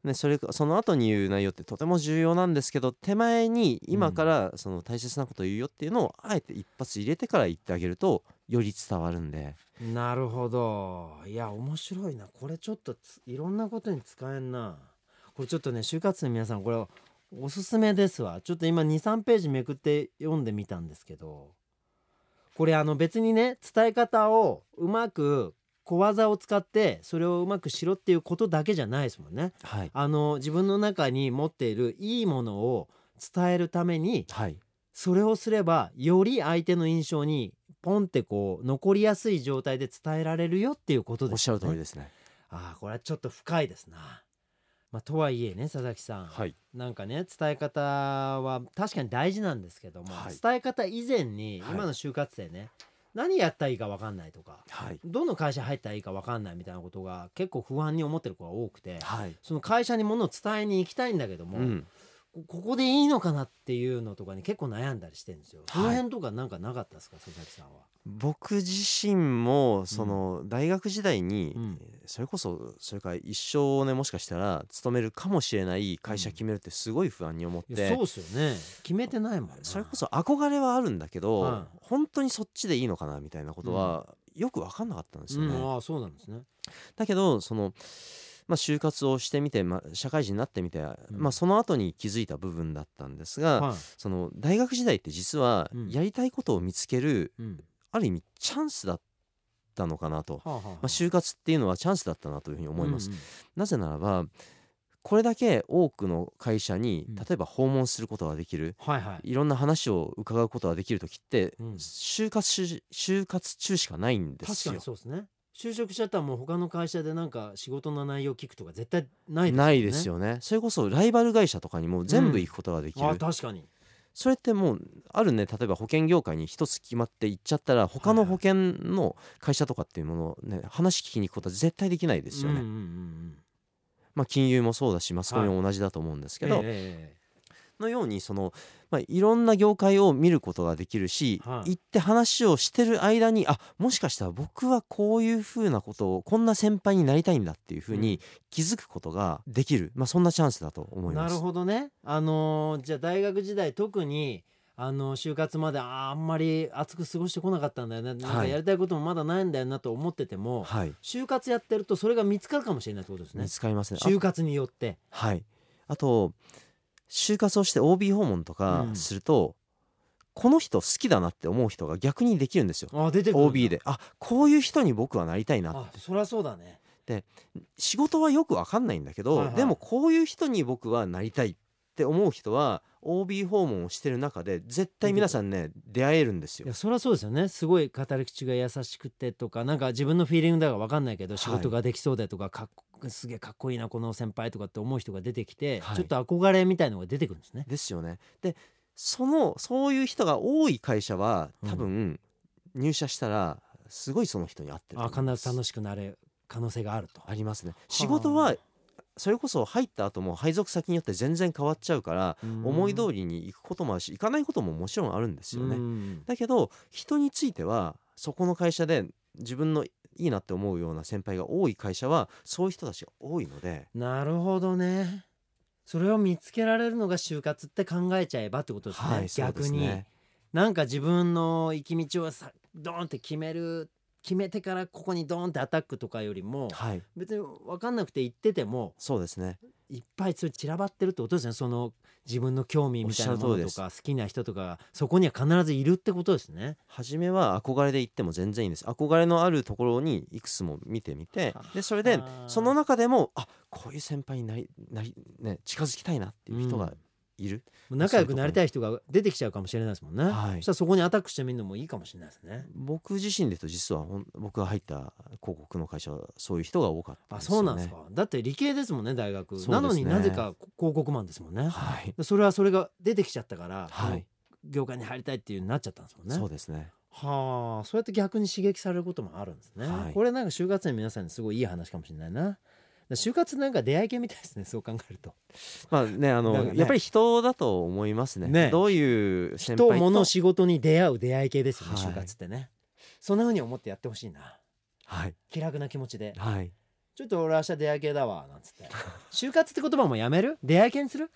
Speaker 2: ね、それかその後に言う内容ってとても重要なんですけど手前に今からその大切なことを言うよっていうのをあえて一発入れてから言ってあげるとより伝わるんで。
Speaker 1: なるほど。いや面白いな。これちょっとついろんなことに使えんな。これちょっとね就活生の皆さんこれおすすめですわ。ちょっと今23ページめくって読んでみたんですけど。これあの別にね伝え方をうまく小技を使ってそれをうまくしろっていうことだけじゃないですもんね。
Speaker 2: はい。
Speaker 1: あの自分の中に持っているいいものを伝えるために
Speaker 2: はい。
Speaker 1: それをすればより相手の印象にポンってこう残りやすい状態で伝えられるよっていうこと
Speaker 2: おっしゃ。る通りですね。
Speaker 1: ああこれはちょっと深いですな。まあ、とはいえね佐々木さん、
Speaker 2: はい。
Speaker 1: なんかね伝え方は確かに大事なんですけども、
Speaker 2: はい。
Speaker 1: 伝え方以前に
Speaker 2: はい。
Speaker 1: 今の就活生ね、何やったらいいか分かんないとか
Speaker 2: はい
Speaker 1: どの会社入ったらいいか分かんないみたいなことが結構不安に思ってる子が多くて
Speaker 2: はい
Speaker 1: その会社にものを伝えに行きたいんだけども、
Speaker 2: うん
Speaker 1: こここでいいのかなっていうのとかに結構悩んだりしてるんですよ。その
Speaker 2: はい
Speaker 1: 辺とかなんかなかったですか、佐々木さんは？
Speaker 2: 僕自身もその大学時代に
Speaker 1: うん
Speaker 2: それこそそれから一生ねもしかしたら勤めるかもしれない会社決めるってすごい不安に思って
Speaker 1: そうっすよね。決めてないもんな。
Speaker 2: それこそ憧れはあるんだけど、
Speaker 1: は
Speaker 2: 本当にそっちでいいのかなみたいなことはよく分かんなかったんですよね。
Speaker 1: うん、ああそうなんですね。
Speaker 2: だけどその、まあ、就活をしてみて、まあ、社会人になってみて、
Speaker 1: うん
Speaker 2: まあ、その後に気づいた部分だったんですが、
Speaker 1: はい。
Speaker 2: その大学時代って実は
Speaker 1: うん
Speaker 2: やりたいことを見つける、
Speaker 1: うん。
Speaker 2: ある意味チャンスだったのかなと、
Speaker 1: はあはあはあ
Speaker 2: まあ、就活っていうのはチャンスだったなというふうに思います。
Speaker 1: うんうん
Speaker 2: なぜならばこれだけ多くの会社に
Speaker 1: うん
Speaker 2: 例えば訪問することができる、
Speaker 1: はいはい。
Speaker 2: いろんな話を伺うことができる時って、
Speaker 1: うん
Speaker 2: 就活中就活中しかないんで
Speaker 1: 確か
Speaker 2: すよ
Speaker 1: にそうですね。就職しちゃったらもう他の会社でなんか仕事の内容聞くとか絶対ないですよね。
Speaker 2: ないですよねそれこそライバル会社とかにも全部行くことができる、
Speaker 1: あ確かに。
Speaker 2: それってもうあるね例えば保険業界に一つ決まって行っちゃったら他の保険の会社とかっていうものをね話聞きに行くことは絶対できないですよね。まあ金融もそうだしマスコミも同じだと思うんですけど、
Speaker 1: ええ
Speaker 2: のようにその、まあ、いろんな業界を見ることができるし、
Speaker 1: はい
Speaker 2: 行って話をしてる間にあもしかしたら僕はこういうふうなことをこんな先輩になりたいんだっていうふうに気づくことができる、まあ、そんなチャンスだと思います。
Speaker 1: なるほどね。あのーじゃあ大学時代特にあの就活まであんまり熱く過ごしてこなかったんだよね、なんか
Speaker 2: はい
Speaker 1: やりたいこともまだないんだよなと思ってても、
Speaker 2: はい、
Speaker 1: 就活やってるとそれが見つかるかもしれないってことですね
Speaker 2: 見。つかりますね。あ
Speaker 1: 就活によって。
Speaker 2: はい、あと就活をして OB 訪問とか
Speaker 1: うん。
Speaker 2: すると、この人好きだなって思う人が逆にできるんですよ。
Speaker 1: あ出てくる
Speaker 2: OB で。あこういう人に僕はなりたいな
Speaker 1: あそりゃそうだね。
Speaker 2: 仕事はよくわかんないんだけど、
Speaker 1: はいはい。
Speaker 2: でもこういう人に僕はなりたいって思う人は OB 訪問をしてる中で絶対皆さんね出会えるんですよ。
Speaker 1: いやそりゃそうですよね。すごい語り口が優しくてとかなんか自分のフィーリングだか分かんないけど仕事ができそうでとかかっこすげえかっこいいなこの先輩とかって思う人が出てきて、
Speaker 2: はい。
Speaker 1: ちょっと憧れみたいのが出てくるんですね。
Speaker 2: ですよね。でそのそういう人が多い会社は多分入社したらすごいその人に合ってると
Speaker 1: あ
Speaker 2: 思います。
Speaker 1: 必ず楽しくなれる可能性があると。
Speaker 2: ありますね。仕事はそれこそ入った後も配属先によって全然変わっちゃうから思い通
Speaker 1: り
Speaker 2: りに行くこともあるし行かないことももちろんあるんですよね。
Speaker 1: ね。
Speaker 2: だけど人についてはそこの会社で自分のいいなって思うような先輩が多い会社はそういう人たちが多いので。
Speaker 1: なるほどね。それを見つけられるのが就活って考えちゃえばってことですね。
Speaker 2: はい
Speaker 1: 逆に、なんか自分の行き道をさドーンって決める決めてからここにドーンってアタックとかよりも
Speaker 2: はい。
Speaker 1: 別に分かんなくて行ってても
Speaker 2: そうですね
Speaker 1: いっぱいそれ散らばってるってことですね。その自分の興味みたいなものとか好きな人とかがそこには必ずいるってことですね。
Speaker 2: 初めは憧れで行っても全然いいんです。憧れのあるところにいくつも見てみてでそれでその中でもあこういう先輩になりなり、ね、近づきたいなっていう人がいる、
Speaker 1: 仲良くなりたい人が出てきちゃうかもしれないですもんね。
Speaker 2: はい
Speaker 1: そしたらそこにアタックしてみるのもいいかもしれないですね。
Speaker 2: 僕自身で言うと実は僕が入った広告の会社はそういう人が多かったん
Speaker 1: あ
Speaker 2: ですよ、ね、
Speaker 1: そうなんですか。だって理系ですもんね大学。
Speaker 2: ね
Speaker 1: なのになぜか広告マンですもんね。
Speaker 2: はい、
Speaker 1: それはそれが出てきちゃったから、
Speaker 2: はい
Speaker 1: 業界に入りたいっていうになっちゃったんですもんね。
Speaker 2: そうですね
Speaker 1: はあそうやって逆に刺激されることもあるんですね、
Speaker 2: はい
Speaker 1: これなんか就活生の皆さんにすごいいい話かもしれないな就活なんか出会い系みたいですねそう考えると。
Speaker 2: まあねあの
Speaker 1: ね。
Speaker 2: やっぱり人だと思いますね。
Speaker 1: ね。
Speaker 2: どういう先
Speaker 1: 人
Speaker 2: 輩と
Speaker 1: 物仕事に出会う出会い系ですよね、
Speaker 2: はい。
Speaker 1: 就活ってね。そんな風に思ってやってほしいな。
Speaker 2: はい。
Speaker 1: 気楽な気持ちで。
Speaker 2: はい。
Speaker 1: ちょっと俺明日出会い系だわなんつって。就活って言葉もやめる？出会い系にする？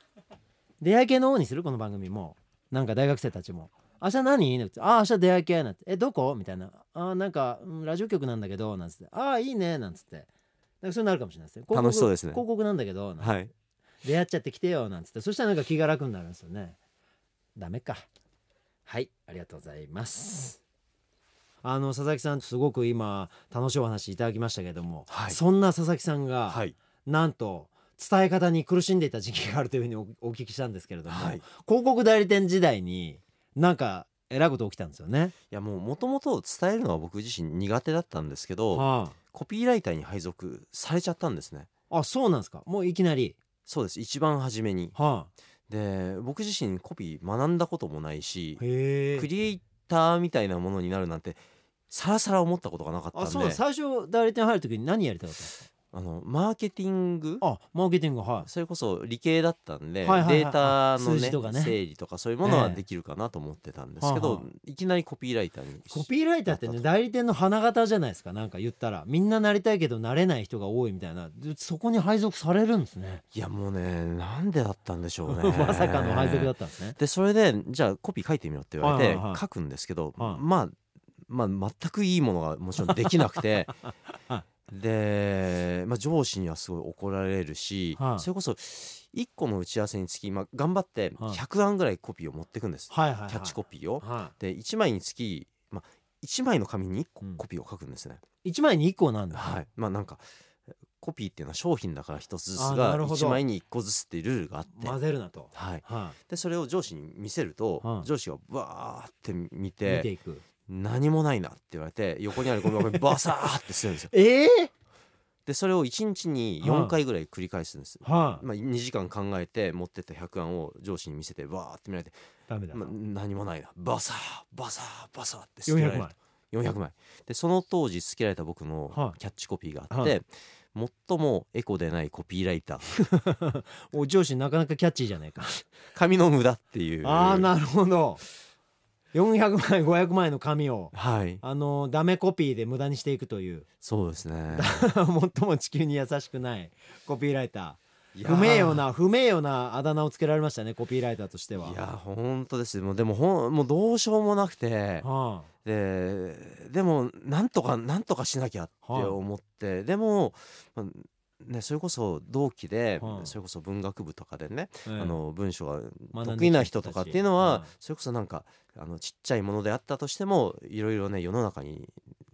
Speaker 1: 出会い系の方にする？この番組も。なんか大学生たちも。明日何？なんつって。あ明日出会い系なんて。えどこ？みたいな。あなんか、うんラジオ局なんだけどなんつって。ああいいねなんつってなんかそうなるかもしれないですね。
Speaker 2: 楽しそうですね。
Speaker 1: 広告なんだけど
Speaker 2: はい。
Speaker 1: 出会っちゃってきてよなんつって。そしたらなんか気が楽になるんですよね。ダメか。はいありがとうございます。あの佐々木さんすごく今楽しいお話いただきましたけども、
Speaker 2: はい。
Speaker 1: そんな佐々木さんが、
Speaker 2: はい。
Speaker 1: なんと伝え方に苦しんでいた時期があるというふうにおお聞きしたんですけれども、
Speaker 2: はい。
Speaker 1: 広告代理店時代になんかえらいこと起きたんですよね。
Speaker 2: いやもうもともと伝えるのは僕自身苦手だったんですけど
Speaker 1: は
Speaker 2: コピーライターに配属されちゃったんですね。
Speaker 1: あ、あそうなんですか。もういきなり。
Speaker 2: そうです。一番初めに。
Speaker 1: は
Speaker 2: で僕自身コピー学んだこともないし。クリエイターみたいなものになるなんてさらさら思ったことがなかったんで
Speaker 1: あそう最初代理店入る時に何やりたかったんです
Speaker 2: あのマーケティング？
Speaker 1: かあマーケティングはい。
Speaker 2: それこそ理系だったんで、
Speaker 1: はいはいはい。
Speaker 2: データのね
Speaker 1: 数字とかね。
Speaker 2: 整理とかそういうものは
Speaker 1: ええ
Speaker 2: できるかなと思ってたんですけど、
Speaker 1: い
Speaker 2: きなりコピーライターに
Speaker 1: コピーライターってね代理店の花形じゃないですかなんか言ったら。みんななりたいけどなれない人が多いみたいな。でそこに配属されるんですね。
Speaker 2: いやもうねなんでだったんでしょうね。[laughs]
Speaker 1: まさかの配属だったんですね。
Speaker 2: でそれでじゃあコピー書いてみろって言われて
Speaker 1: はいはいはい。
Speaker 2: 書くんですけど、
Speaker 1: はい。
Speaker 2: まあまあ全くいいものがもちろんできなくて
Speaker 1: は [laughs]
Speaker 2: で、まあ、上司にはすごい怒られるし、
Speaker 1: はい。
Speaker 2: それこそ1個の打ち合わせにつき、まあ、頑張って
Speaker 1: はい。
Speaker 2: 100案ぐらいコピーを持ってくんです、
Speaker 1: はいはいはい。
Speaker 2: キャッチコピーを。
Speaker 1: は
Speaker 2: で1枚につき、まあ、1枚の紙に1個
Speaker 1: うん
Speaker 2: コピーを書くんですね。
Speaker 1: い1枚に1個なんだ、
Speaker 2: はい、まあなんかコピーっていうのは商品だから1つずつ
Speaker 1: あな
Speaker 2: が
Speaker 1: るほど。
Speaker 2: 1枚に1個ずつっていうルールがあって、
Speaker 1: 混ぜるなと、
Speaker 2: はい、
Speaker 1: は
Speaker 2: でそれを上司に見せると、
Speaker 1: はい。
Speaker 2: 上司がわーって見
Speaker 1: い、見
Speaker 2: て
Speaker 1: ていく
Speaker 2: 何もないなって言われて横にあるゴミ箱にバサーってするんですよ。
Speaker 1: ええ
Speaker 2: でそれを1日に4回ぐらい繰り返すんです。
Speaker 1: はい、
Speaker 2: まあ、2時間考えて持ってった100案を上司に見せてわーって見られて、
Speaker 1: ダメだ、
Speaker 2: まあ、何もないな。バサーバサーバサーって捨てられ
Speaker 1: 400
Speaker 2: る
Speaker 1: 枚。
Speaker 2: 400枚。でその当時つけられた僕の
Speaker 1: はい。
Speaker 2: キャッチコピーがあって、最もエコでないコピーライター。[laughs]
Speaker 1: お上司なかなかキャッチーじゃないか。
Speaker 2: 紙の無駄っていう。
Speaker 1: ああなるほど400枚500枚の紙を
Speaker 2: はい。
Speaker 1: あのダメコピーで無駄にしていくという。
Speaker 2: そうですね。[laughs]
Speaker 1: 最も地球に優しくないコピーライター。不名誉な不名誉なあだ名をつけられましたねコピーライターとしては。い
Speaker 2: や本当ですもうでもほんもうどうしようもなくて。
Speaker 1: は
Speaker 2: ででもなんとかなんとかしなきゃって思って、でもまあね、それこそ同期で、
Speaker 1: はい。
Speaker 2: それこそ文学部とかでね、
Speaker 1: ええ。
Speaker 2: あの文章が得意な人とかっていうのは、それこそなんかあのちっちゃいものであったとしてもいろいろね世の中に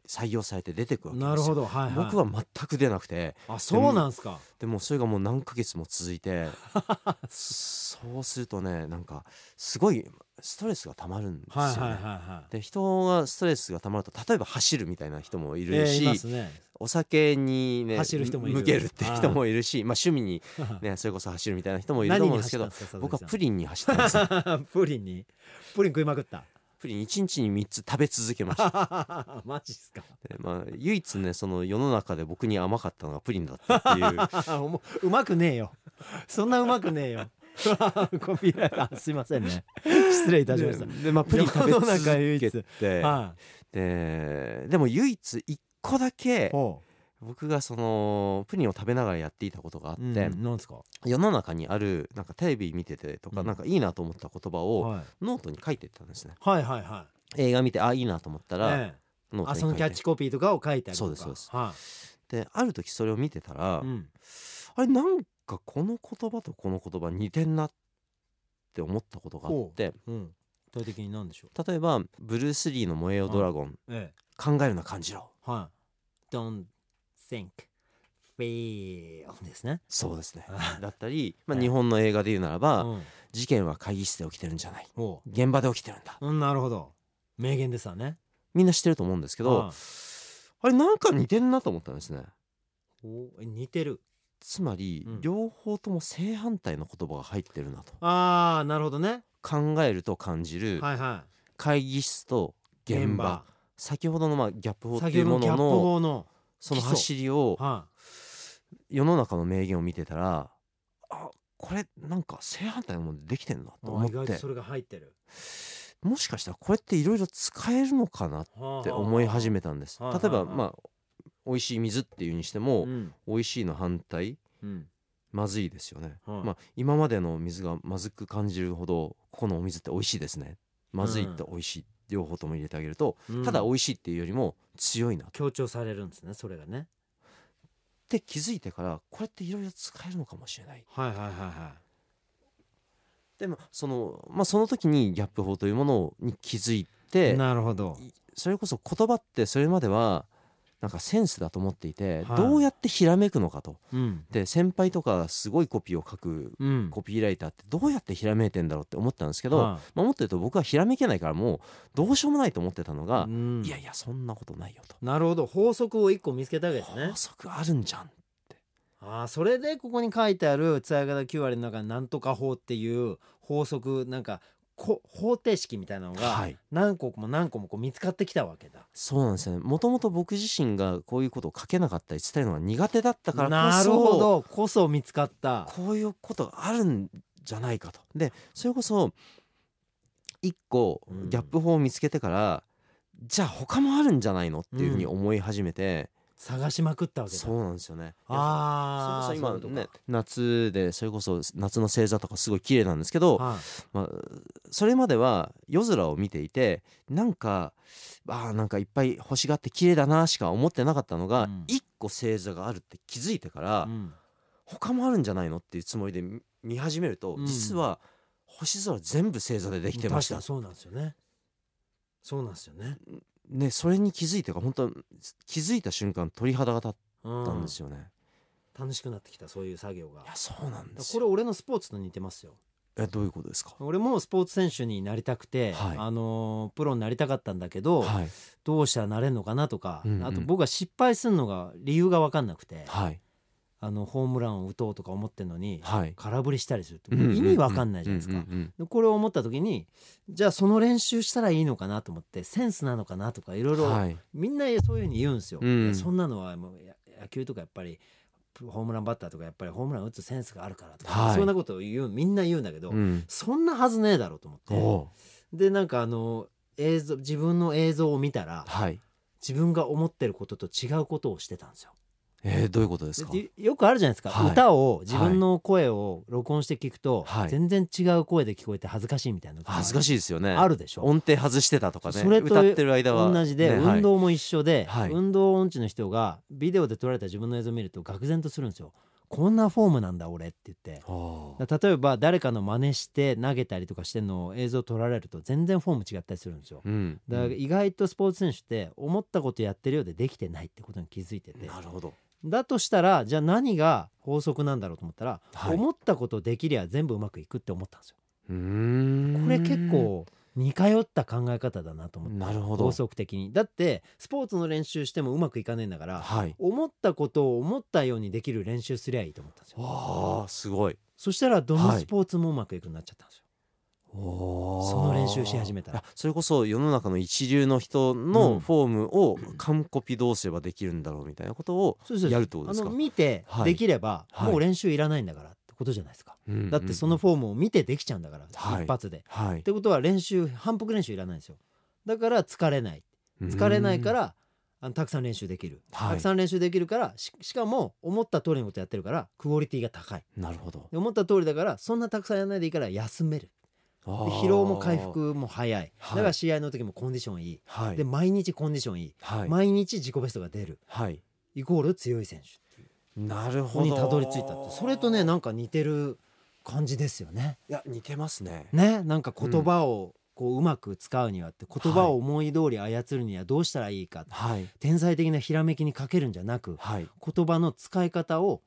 Speaker 2: 採用されて出てくわけですよ。
Speaker 1: なるほど。はいはい。
Speaker 2: 僕は全く出なくて。
Speaker 1: あそうなんすか。
Speaker 2: でもそれがもう何ヶ月も続いて [laughs] そうするとねなんかすごいストレスがたまるんですよね。
Speaker 1: はいはいはいはい。
Speaker 2: で人がストレスがたまると例えば走るみたいな人もい
Speaker 1: え
Speaker 2: るし、
Speaker 1: ーいますね。
Speaker 2: お酒にね
Speaker 1: 走る人も
Speaker 2: 向けるって人もいるし、まあ、趣味に、ね、[laughs] それこそ走るみたいな人もいると思うんですけど僕はプリンに走ったんです [laughs]
Speaker 1: プリンに？プリン食いまくった？
Speaker 2: プリン1日に3つ食べ続けました。[laughs]
Speaker 1: マジっすか。
Speaker 2: で、まあ、唯一ねその世の中で僕に甘かったのがプリンだったっていう。
Speaker 1: うまくねえよ。そんなうまくねえよ [laughs] コピーライターすいませんね。[laughs] 失礼いたしました。
Speaker 2: でで、まあ、プリン食べ続け
Speaker 1: 一。
Speaker 2: て
Speaker 1: は
Speaker 2: ででも唯一1個だけ僕がそのプリンを食べながらやっていたことがあって、
Speaker 1: うんなんですか？
Speaker 2: 世の中にあるなんかテレビ見ててとか、
Speaker 1: うん。
Speaker 2: なんかいいなと思った言葉を
Speaker 1: はい。
Speaker 2: ノートに書いていったんですね。
Speaker 1: はいはいは
Speaker 2: 映画見てあいいなと思ったら、
Speaker 1: いええ。
Speaker 2: ノートに書いて。
Speaker 1: あそのキャッチコピーとかを書いてある
Speaker 2: そうですそうです。
Speaker 1: は
Speaker 2: である時それを見てたら、
Speaker 1: いうん。
Speaker 2: あれなんかこの言葉とこの言葉似てんなって思ったことがあって。
Speaker 1: う。ん。具体的に何でしょう？
Speaker 2: 例えばブルース・リーの「燃えよドラゴン
Speaker 1: ええ」
Speaker 2: 考えるな感じろ。
Speaker 1: はい。Don't think feel ですね。
Speaker 2: そうですね。
Speaker 1: は
Speaker 2: だったり、まあ、
Speaker 1: はい。
Speaker 2: 日本の映画で言うならば、
Speaker 1: うん。
Speaker 2: 事件は会議室で起きてるんじゃない。
Speaker 1: お
Speaker 2: 現場で起きてるんだ。
Speaker 1: ううんなるほど。名言ですわね。
Speaker 2: みんな知ってると思うんですけど、
Speaker 1: はい。
Speaker 2: あれなんか似てんなと思ったんですね。
Speaker 1: おえ似てる
Speaker 2: つまり、
Speaker 1: うん。
Speaker 2: 両方とも正反対の言葉が入ってるなと。
Speaker 1: ああなるほどね。
Speaker 2: 考えると感じる、
Speaker 1: はいは
Speaker 2: 会議室と
Speaker 1: い
Speaker 2: 現場。先ほどのまあギャップ法って
Speaker 1: 先
Speaker 2: いうも
Speaker 1: ほどのギャップ
Speaker 2: のの
Speaker 1: 法の
Speaker 2: その
Speaker 1: 基礎。
Speaker 2: 走りを
Speaker 1: は
Speaker 2: 世の中の名言を見てたらあこれなんか正反対のものでできてんな
Speaker 1: い
Speaker 2: と思って。
Speaker 1: あ意外とそれが入ってる。
Speaker 2: もしかしたらこれっていろいろ使えるのかなって思い始めたんです。
Speaker 1: はあはあ
Speaker 2: 例えば
Speaker 1: はあ
Speaker 2: まあ美味しい水っていうにしても
Speaker 1: うん。
Speaker 2: 美味しいの反対
Speaker 1: うん。
Speaker 2: まずいですよね、
Speaker 1: はい。
Speaker 2: まあ今までの水がまずく感じるほどここのお水って美味しいですね。まずいって美味しい、両方とも入れてあげると、
Speaker 1: うん。
Speaker 2: ただ美味しいっていうよりも強いな。っ
Speaker 1: 強調されるんですねそれがね。
Speaker 2: て気づいてからこれっていろいろ使えるのかもしれない。
Speaker 1: はいはいはいは
Speaker 2: でもそのまあその時にギャップ法というものに気づい
Speaker 1: い
Speaker 2: て
Speaker 1: なるほど。
Speaker 2: それこそ言葉ってそれまではなんかセンスだと思っていて、
Speaker 1: はい。
Speaker 2: どうやってひらめくのかと。
Speaker 1: うん。
Speaker 2: で先輩とかすごいコピーを書く
Speaker 1: うん。
Speaker 2: コピーライターってどうやってひらめいてんだろうって思ったんですけど、
Speaker 1: は
Speaker 2: まあ、もっと言うと僕はひらめけないからもうどうしようもないと思ってたのが、
Speaker 1: いうん。
Speaker 2: いやいやそんなことないよと、
Speaker 1: なるほど。法則を一個見つけたわけですね。
Speaker 2: 法則あるんじゃん
Speaker 1: ああそれでここに書いてある使い方9割の中になんとか法っていう法則なんかこ方程式みたいなのが
Speaker 2: はい。
Speaker 1: 何個も何個もこう見つかってきたわけだ。
Speaker 2: そうなんですよね。もともと僕自身がこういうことを書けなかったり伝えるのが苦手だったからこそ
Speaker 1: なるほど。こそ見つかった。
Speaker 2: こういうことがあるんじゃないかと。でそれこそ一個
Speaker 1: うん。
Speaker 2: ギャップ法を見つけてから、じゃあ他もあるんじゃないのっていうふうに思い始めて、
Speaker 1: 探しまくったわけだ。
Speaker 2: そうなんですよね。
Speaker 1: ああ
Speaker 2: 今ね夏でそれこそ夏の星座とかすごい綺麗なんですけど、
Speaker 1: はい。
Speaker 2: まあ、それまでは夜空を見ていてなんかあーなんかいっぱい星があって綺麗だなしか思ってなかったのが、
Speaker 1: うん。
Speaker 2: 一個星座があるって気づいてから、
Speaker 1: うん。
Speaker 2: 他もあるんじゃないのっていうつもりで見見始めると、
Speaker 1: うん。
Speaker 2: 実は星空全部星座でできてました。
Speaker 1: そうなんですよね。そうなんですよね。
Speaker 2: ねそれに気づいてから本当気づいた瞬間鳥肌が立っ
Speaker 1: うん
Speaker 2: たんですよね、
Speaker 1: 楽しくなってきたそういう作業が。
Speaker 2: いや。そうなんです
Speaker 1: これ
Speaker 2: よ
Speaker 1: 俺のスポーツと似てますよ。
Speaker 2: えどういうことですか？
Speaker 1: 俺もスポーツ選手になりたくて、
Speaker 2: はい。
Speaker 1: あのープロになりたかったんだけど、
Speaker 2: はい。
Speaker 1: どうしたらなれるのかなとか、
Speaker 2: うんうん。
Speaker 1: あと僕は失敗するのが理由が分かんなくて、
Speaker 2: はい
Speaker 1: あのホームランを打とうとか思ってんのに、
Speaker 2: はい。
Speaker 1: 空振りしたりすると意味分かんないじゃないですか。これを思った時にじゃあその練習したらいいのかなと思ってセンスなのかなとかいろいろ
Speaker 2: はい。
Speaker 1: みんなそういうふうに言うんですよ。
Speaker 2: うん
Speaker 1: そんなのはもうや野球とかやっぱりホームランバッターとかやっぱりホームラン打つセンスがあるからとか、
Speaker 2: はい。
Speaker 1: そんなことを言うみんな言うんだけど、
Speaker 2: うん。
Speaker 1: そんなはずねえだろうと思って。でなんかあの映像自分の映像を見たら
Speaker 2: はい。
Speaker 1: 自分が思ってることと違うことをしてたんですよ。
Speaker 2: えー、どういうことですか？
Speaker 1: でよくあるじゃないですか、
Speaker 2: はい。
Speaker 1: 歌を自分の声を録音して聞くと、
Speaker 2: はい。
Speaker 1: 全然違う声で聞こえて恥ずかしいみたいな
Speaker 2: 恥ずかしいですよね。
Speaker 1: ある。でしょ？
Speaker 2: 音程外してたとかね。
Speaker 1: それと
Speaker 2: 歌ってる間は。
Speaker 1: 同じで、
Speaker 2: ねはい。
Speaker 1: 運動も一緒で、
Speaker 2: はい。
Speaker 1: 運動音痴の人がビデオで撮られた自分の映像を見ると愕然とするんですよ。こんなフォームなんだ俺って言って。例えば誰かの真似して投げたりとかしてんのを映像撮られると全然フォーム違ったりするんですよ。
Speaker 2: うん。
Speaker 1: だから意外とスポーツ選手って思ったことやってるようでできてないってことに気づいてて。
Speaker 2: なるほど
Speaker 1: だとしたらじゃあ何が法則なんだろうと思ったら、
Speaker 2: はい。
Speaker 1: 思ったことできりゃ全部うまくいくって思ったんですよ。これ結構似通った考え方だなと思って
Speaker 2: なるほど。
Speaker 1: 法則的に。だってスポーツの練習してもうまくいかねえんだから
Speaker 2: はい。
Speaker 1: 思ったことを思ったようにできる練習すりゃいいと思ったんですよ。
Speaker 2: わあすごい。
Speaker 1: そしたらどの
Speaker 2: はい。
Speaker 1: スポーツもうまくいくようになっちゃったんですよ、
Speaker 2: そ
Speaker 1: その練習し始めたら。
Speaker 2: それこそ世の中の一流の人
Speaker 1: うん。
Speaker 2: のフォームを完コピどうすればできるんだろうみたいなことをやるってことですか？
Speaker 1: あの見て
Speaker 2: はい。
Speaker 1: できれば、
Speaker 2: はい。
Speaker 1: もう練習いらないんだからってことじゃないですか、
Speaker 2: うん
Speaker 1: だってそのフォームを見てできちゃうんだから、
Speaker 2: はい。
Speaker 1: 一発で。
Speaker 2: はい。
Speaker 1: ってことは練習反復練習いらないんですよ。だから疲れない。疲れないからあのたくさん練習できる、
Speaker 2: はい。
Speaker 1: たくさん練習できるからししかも思った通りのことやってるからクオリティが高い。
Speaker 2: うんなるほど。
Speaker 1: で思った通りだからそんなたくさんやらないでいいから休める疲労も回復も早い。だ
Speaker 2: はい。
Speaker 1: から試合の時もコンディションいい、
Speaker 2: はい。
Speaker 1: で毎日コンディションいい、
Speaker 2: はい。
Speaker 1: 毎日自己ベストが出る。
Speaker 2: はい。
Speaker 1: イコール強い選手
Speaker 2: なるほど。
Speaker 1: にたどり着いたって。それとねなんか似てる感じですよね。
Speaker 2: いや似てますね。
Speaker 1: ね？なんか言葉をこううまく使うにはって言葉を思い通り操るにはどうしたらいいか、
Speaker 2: はい。
Speaker 1: 天才的なひらめきにかけるんじゃなく
Speaker 2: はい。
Speaker 1: 言葉の使い方を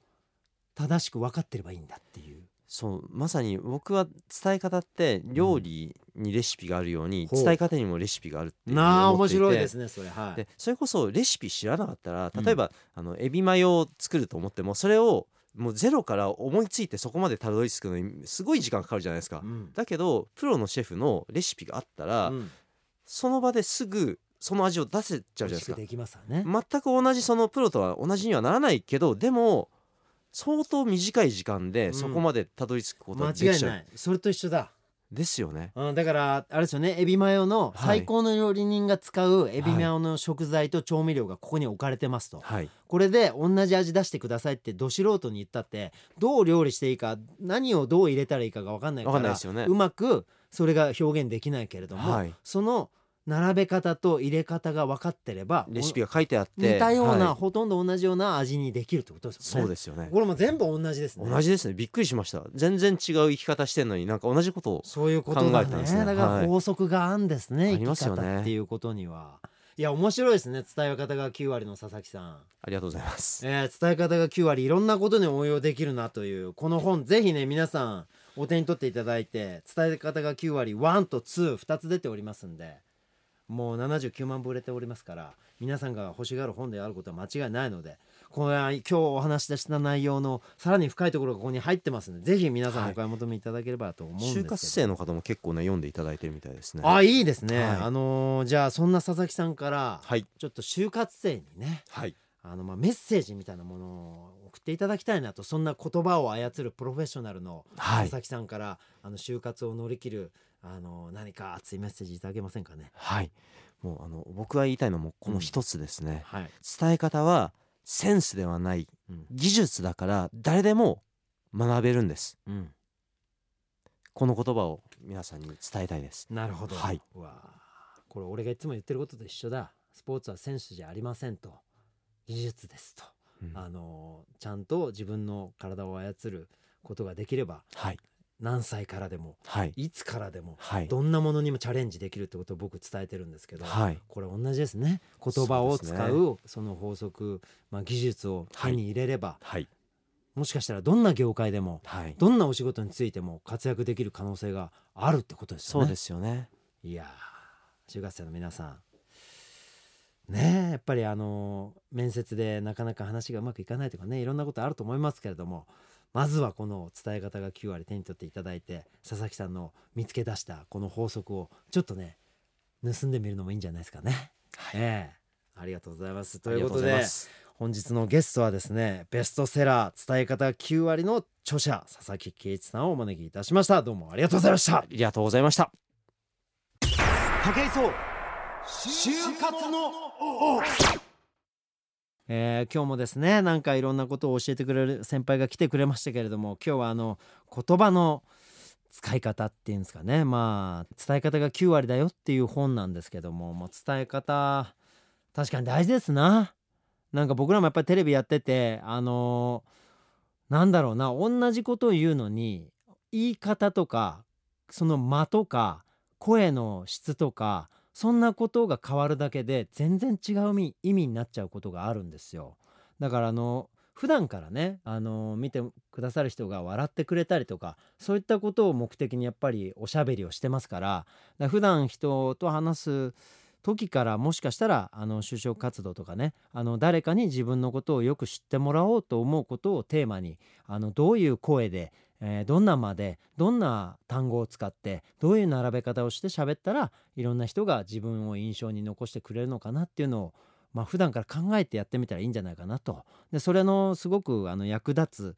Speaker 1: 正しく分かってればいいんだっていう。
Speaker 2: そうまさに僕は伝え方って料理にレシピがあるように
Speaker 1: ほう。
Speaker 2: 伝え方にもレシピがあるっていう
Speaker 1: なあ面白いですねそれ。はい。
Speaker 2: でそれこそレシピ知らなかったら
Speaker 1: うん。
Speaker 2: 例えば、あのエビマヨを作ると思ってもそれをもうゼロから思いついてそこまでたどり着くのにすごい時間かかるじゃないですか。
Speaker 1: うん。
Speaker 2: だけどプロのシェフのレシピがあったら、
Speaker 1: うん。
Speaker 2: その場ですぐその味を出せちゃうじゃないですか。
Speaker 1: ね。
Speaker 2: 全く同じそのプロとは同じにはならないけどでも相当短い時間
Speaker 1: うん。
Speaker 2: でそこまでたどり着くこと
Speaker 1: 間
Speaker 2: ができちゃう、
Speaker 1: 違いないそれと一緒だ。
Speaker 2: ですよね。
Speaker 1: うん、だからあれですよね。エビマヨの
Speaker 2: はい。
Speaker 1: 最高の料理人が使うエビマヨの食材と調味料がここに置かれてますと、
Speaker 2: はい。
Speaker 1: これで同じ味出してくださいってど素人に言ったってどう料理していいか何をどう入れたらいいかが分かんないか
Speaker 2: わからんないですよね。
Speaker 1: うまくそれが表現できないけれども、
Speaker 2: はい。
Speaker 1: その並べ方と入れ方が分かってれば
Speaker 2: レシピが書いてあって
Speaker 1: 似たような、
Speaker 2: はい。
Speaker 1: ほとんど同じような味にできるってことですよね。
Speaker 2: そうですよね。
Speaker 1: これも全部同じですね。
Speaker 2: 同じですね。びっくりしました。全然違う生き方してんのになんか同じことを
Speaker 1: そういうことだね。
Speaker 2: 考えたんですね。
Speaker 1: だから
Speaker 2: はい。
Speaker 1: 法則があるんですね、
Speaker 2: ありますよね。
Speaker 1: 生き方っていうことには。いや面白いですね。伝え方が9割の佐々木さん、
Speaker 2: ありがとうございます。
Speaker 1: えー伝え方が9割いろんなことに応用できるなというこの本ぜひね皆さんお手に取っていただいて伝え方が9割1と22つ出ておりますんでもう79万部売れておりますから皆さんが欲しがる本であることは間違いないのでこれは今日お話しした内容のさらに深いところがここに入ってますのでぜひ皆さんお買い求めいただければと思うんですけど、
Speaker 2: 就活生の方も結構ね読んでいただいてるみたいですね。
Speaker 1: あいいですね、
Speaker 2: はい。
Speaker 1: あのーじゃあそんな佐々木さんから
Speaker 2: はい。
Speaker 1: ちょっと就活生にね
Speaker 2: はい。
Speaker 1: あのまあメッセージみたいなものを送っていただきたいなとそんな言葉を操るプロフェッショナルの
Speaker 2: はい。
Speaker 1: 佐々木さんから、あの就活を乗り切るあの何か熱いメッセージいただけませんかね？
Speaker 2: はい。もうあの僕が言いたいのもこの一つですね、
Speaker 1: はい、
Speaker 2: 伝え方はセンスではない。
Speaker 1: うん。
Speaker 2: 技術だから誰でも学べるんです。
Speaker 1: うん、
Speaker 2: この言葉を皆さんに伝えたいです。
Speaker 1: なるほど、
Speaker 2: はい。
Speaker 1: これ俺がいつも言ってることと一緒だ。スポーツは選手じゃありませんと。技術ですと、
Speaker 2: うん。
Speaker 1: あのちゃんと自分の体を操ることができれば
Speaker 2: はい
Speaker 1: 何歳からでも
Speaker 2: はい。
Speaker 1: いつからでも
Speaker 2: はい。
Speaker 1: どんなものにもチャレンジできるってことを僕伝えてるんですけど、
Speaker 2: はい。
Speaker 1: これ同じですね。言葉を使
Speaker 2: そう
Speaker 1: その法則、まあ、技術を手に入れれば、
Speaker 2: はい。
Speaker 1: もしかしたらどんな業界でも
Speaker 2: はい。
Speaker 1: どんなお仕事についても活躍できる可能性があるってことですよね。
Speaker 2: そうですよね。
Speaker 1: いやー就活生の皆さん。ねえやっぱりあの面接でなかなか話がうまくいかないとかねいろんなことあると思いますけれどもまずはこの伝え方が9割手に取っていただいて佐々木さんの見つけ出したこの法則をちょっとね盗んでみるのもいいんじゃないですかね。ええ。ありがとうございます。と
Speaker 2: ありがとう
Speaker 1: いうことで
Speaker 2: ございます。
Speaker 1: 本日のゲストはですねベストセラー伝え方9割の著者佐々木圭一さんをお招きいたしました。どうもありがとうございました。
Speaker 2: ありがとうございました。
Speaker 1: 武井壮就活の王えー今日もですねなんかいろんなことを教えてくれる先輩が来てくれましたけれども今日はあの言葉の使い方っていうんですかね。まあ伝え方が9割だよっていう本なんですけども、まあ、伝え方確かに大事ですな。なんか僕らもやっぱりテレビやっててあのーなんだろうな同じことを言うのに言い方とかその間とか声の質とかそんなことが変わるだけで全然違う意味になっちゃうことがあるんですよ。だからあの普段からねあの見てくださる人が笑ってくれたりとかそういったことを目的にやっぱりおしゃべりをしてますからから普段人と話す時からもしかしたらあの就職活動とかねあの誰かに自分のことをよく知ってもらおうと思うことをテーマにあのどういう声で、えーどんな間でどんな単語を使ってどういう並べ方をして喋ったらいろんな人が自分を印象に残してくれるのかなっていうのをまあ普段から考えてやってみたらいいんじゃないかなと。でそれのすごくあの役立つ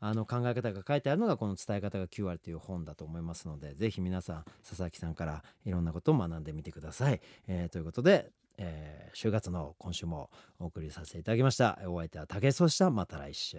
Speaker 1: あの考え方が書いてあるのがこの「伝え方が9割」という本だと思いますので是非皆さん佐々木さんからいろんなことを学んでみてください。えーということで、えー、週月の今週もお送りさせていただきました。お相手は竹井壮した。また来週。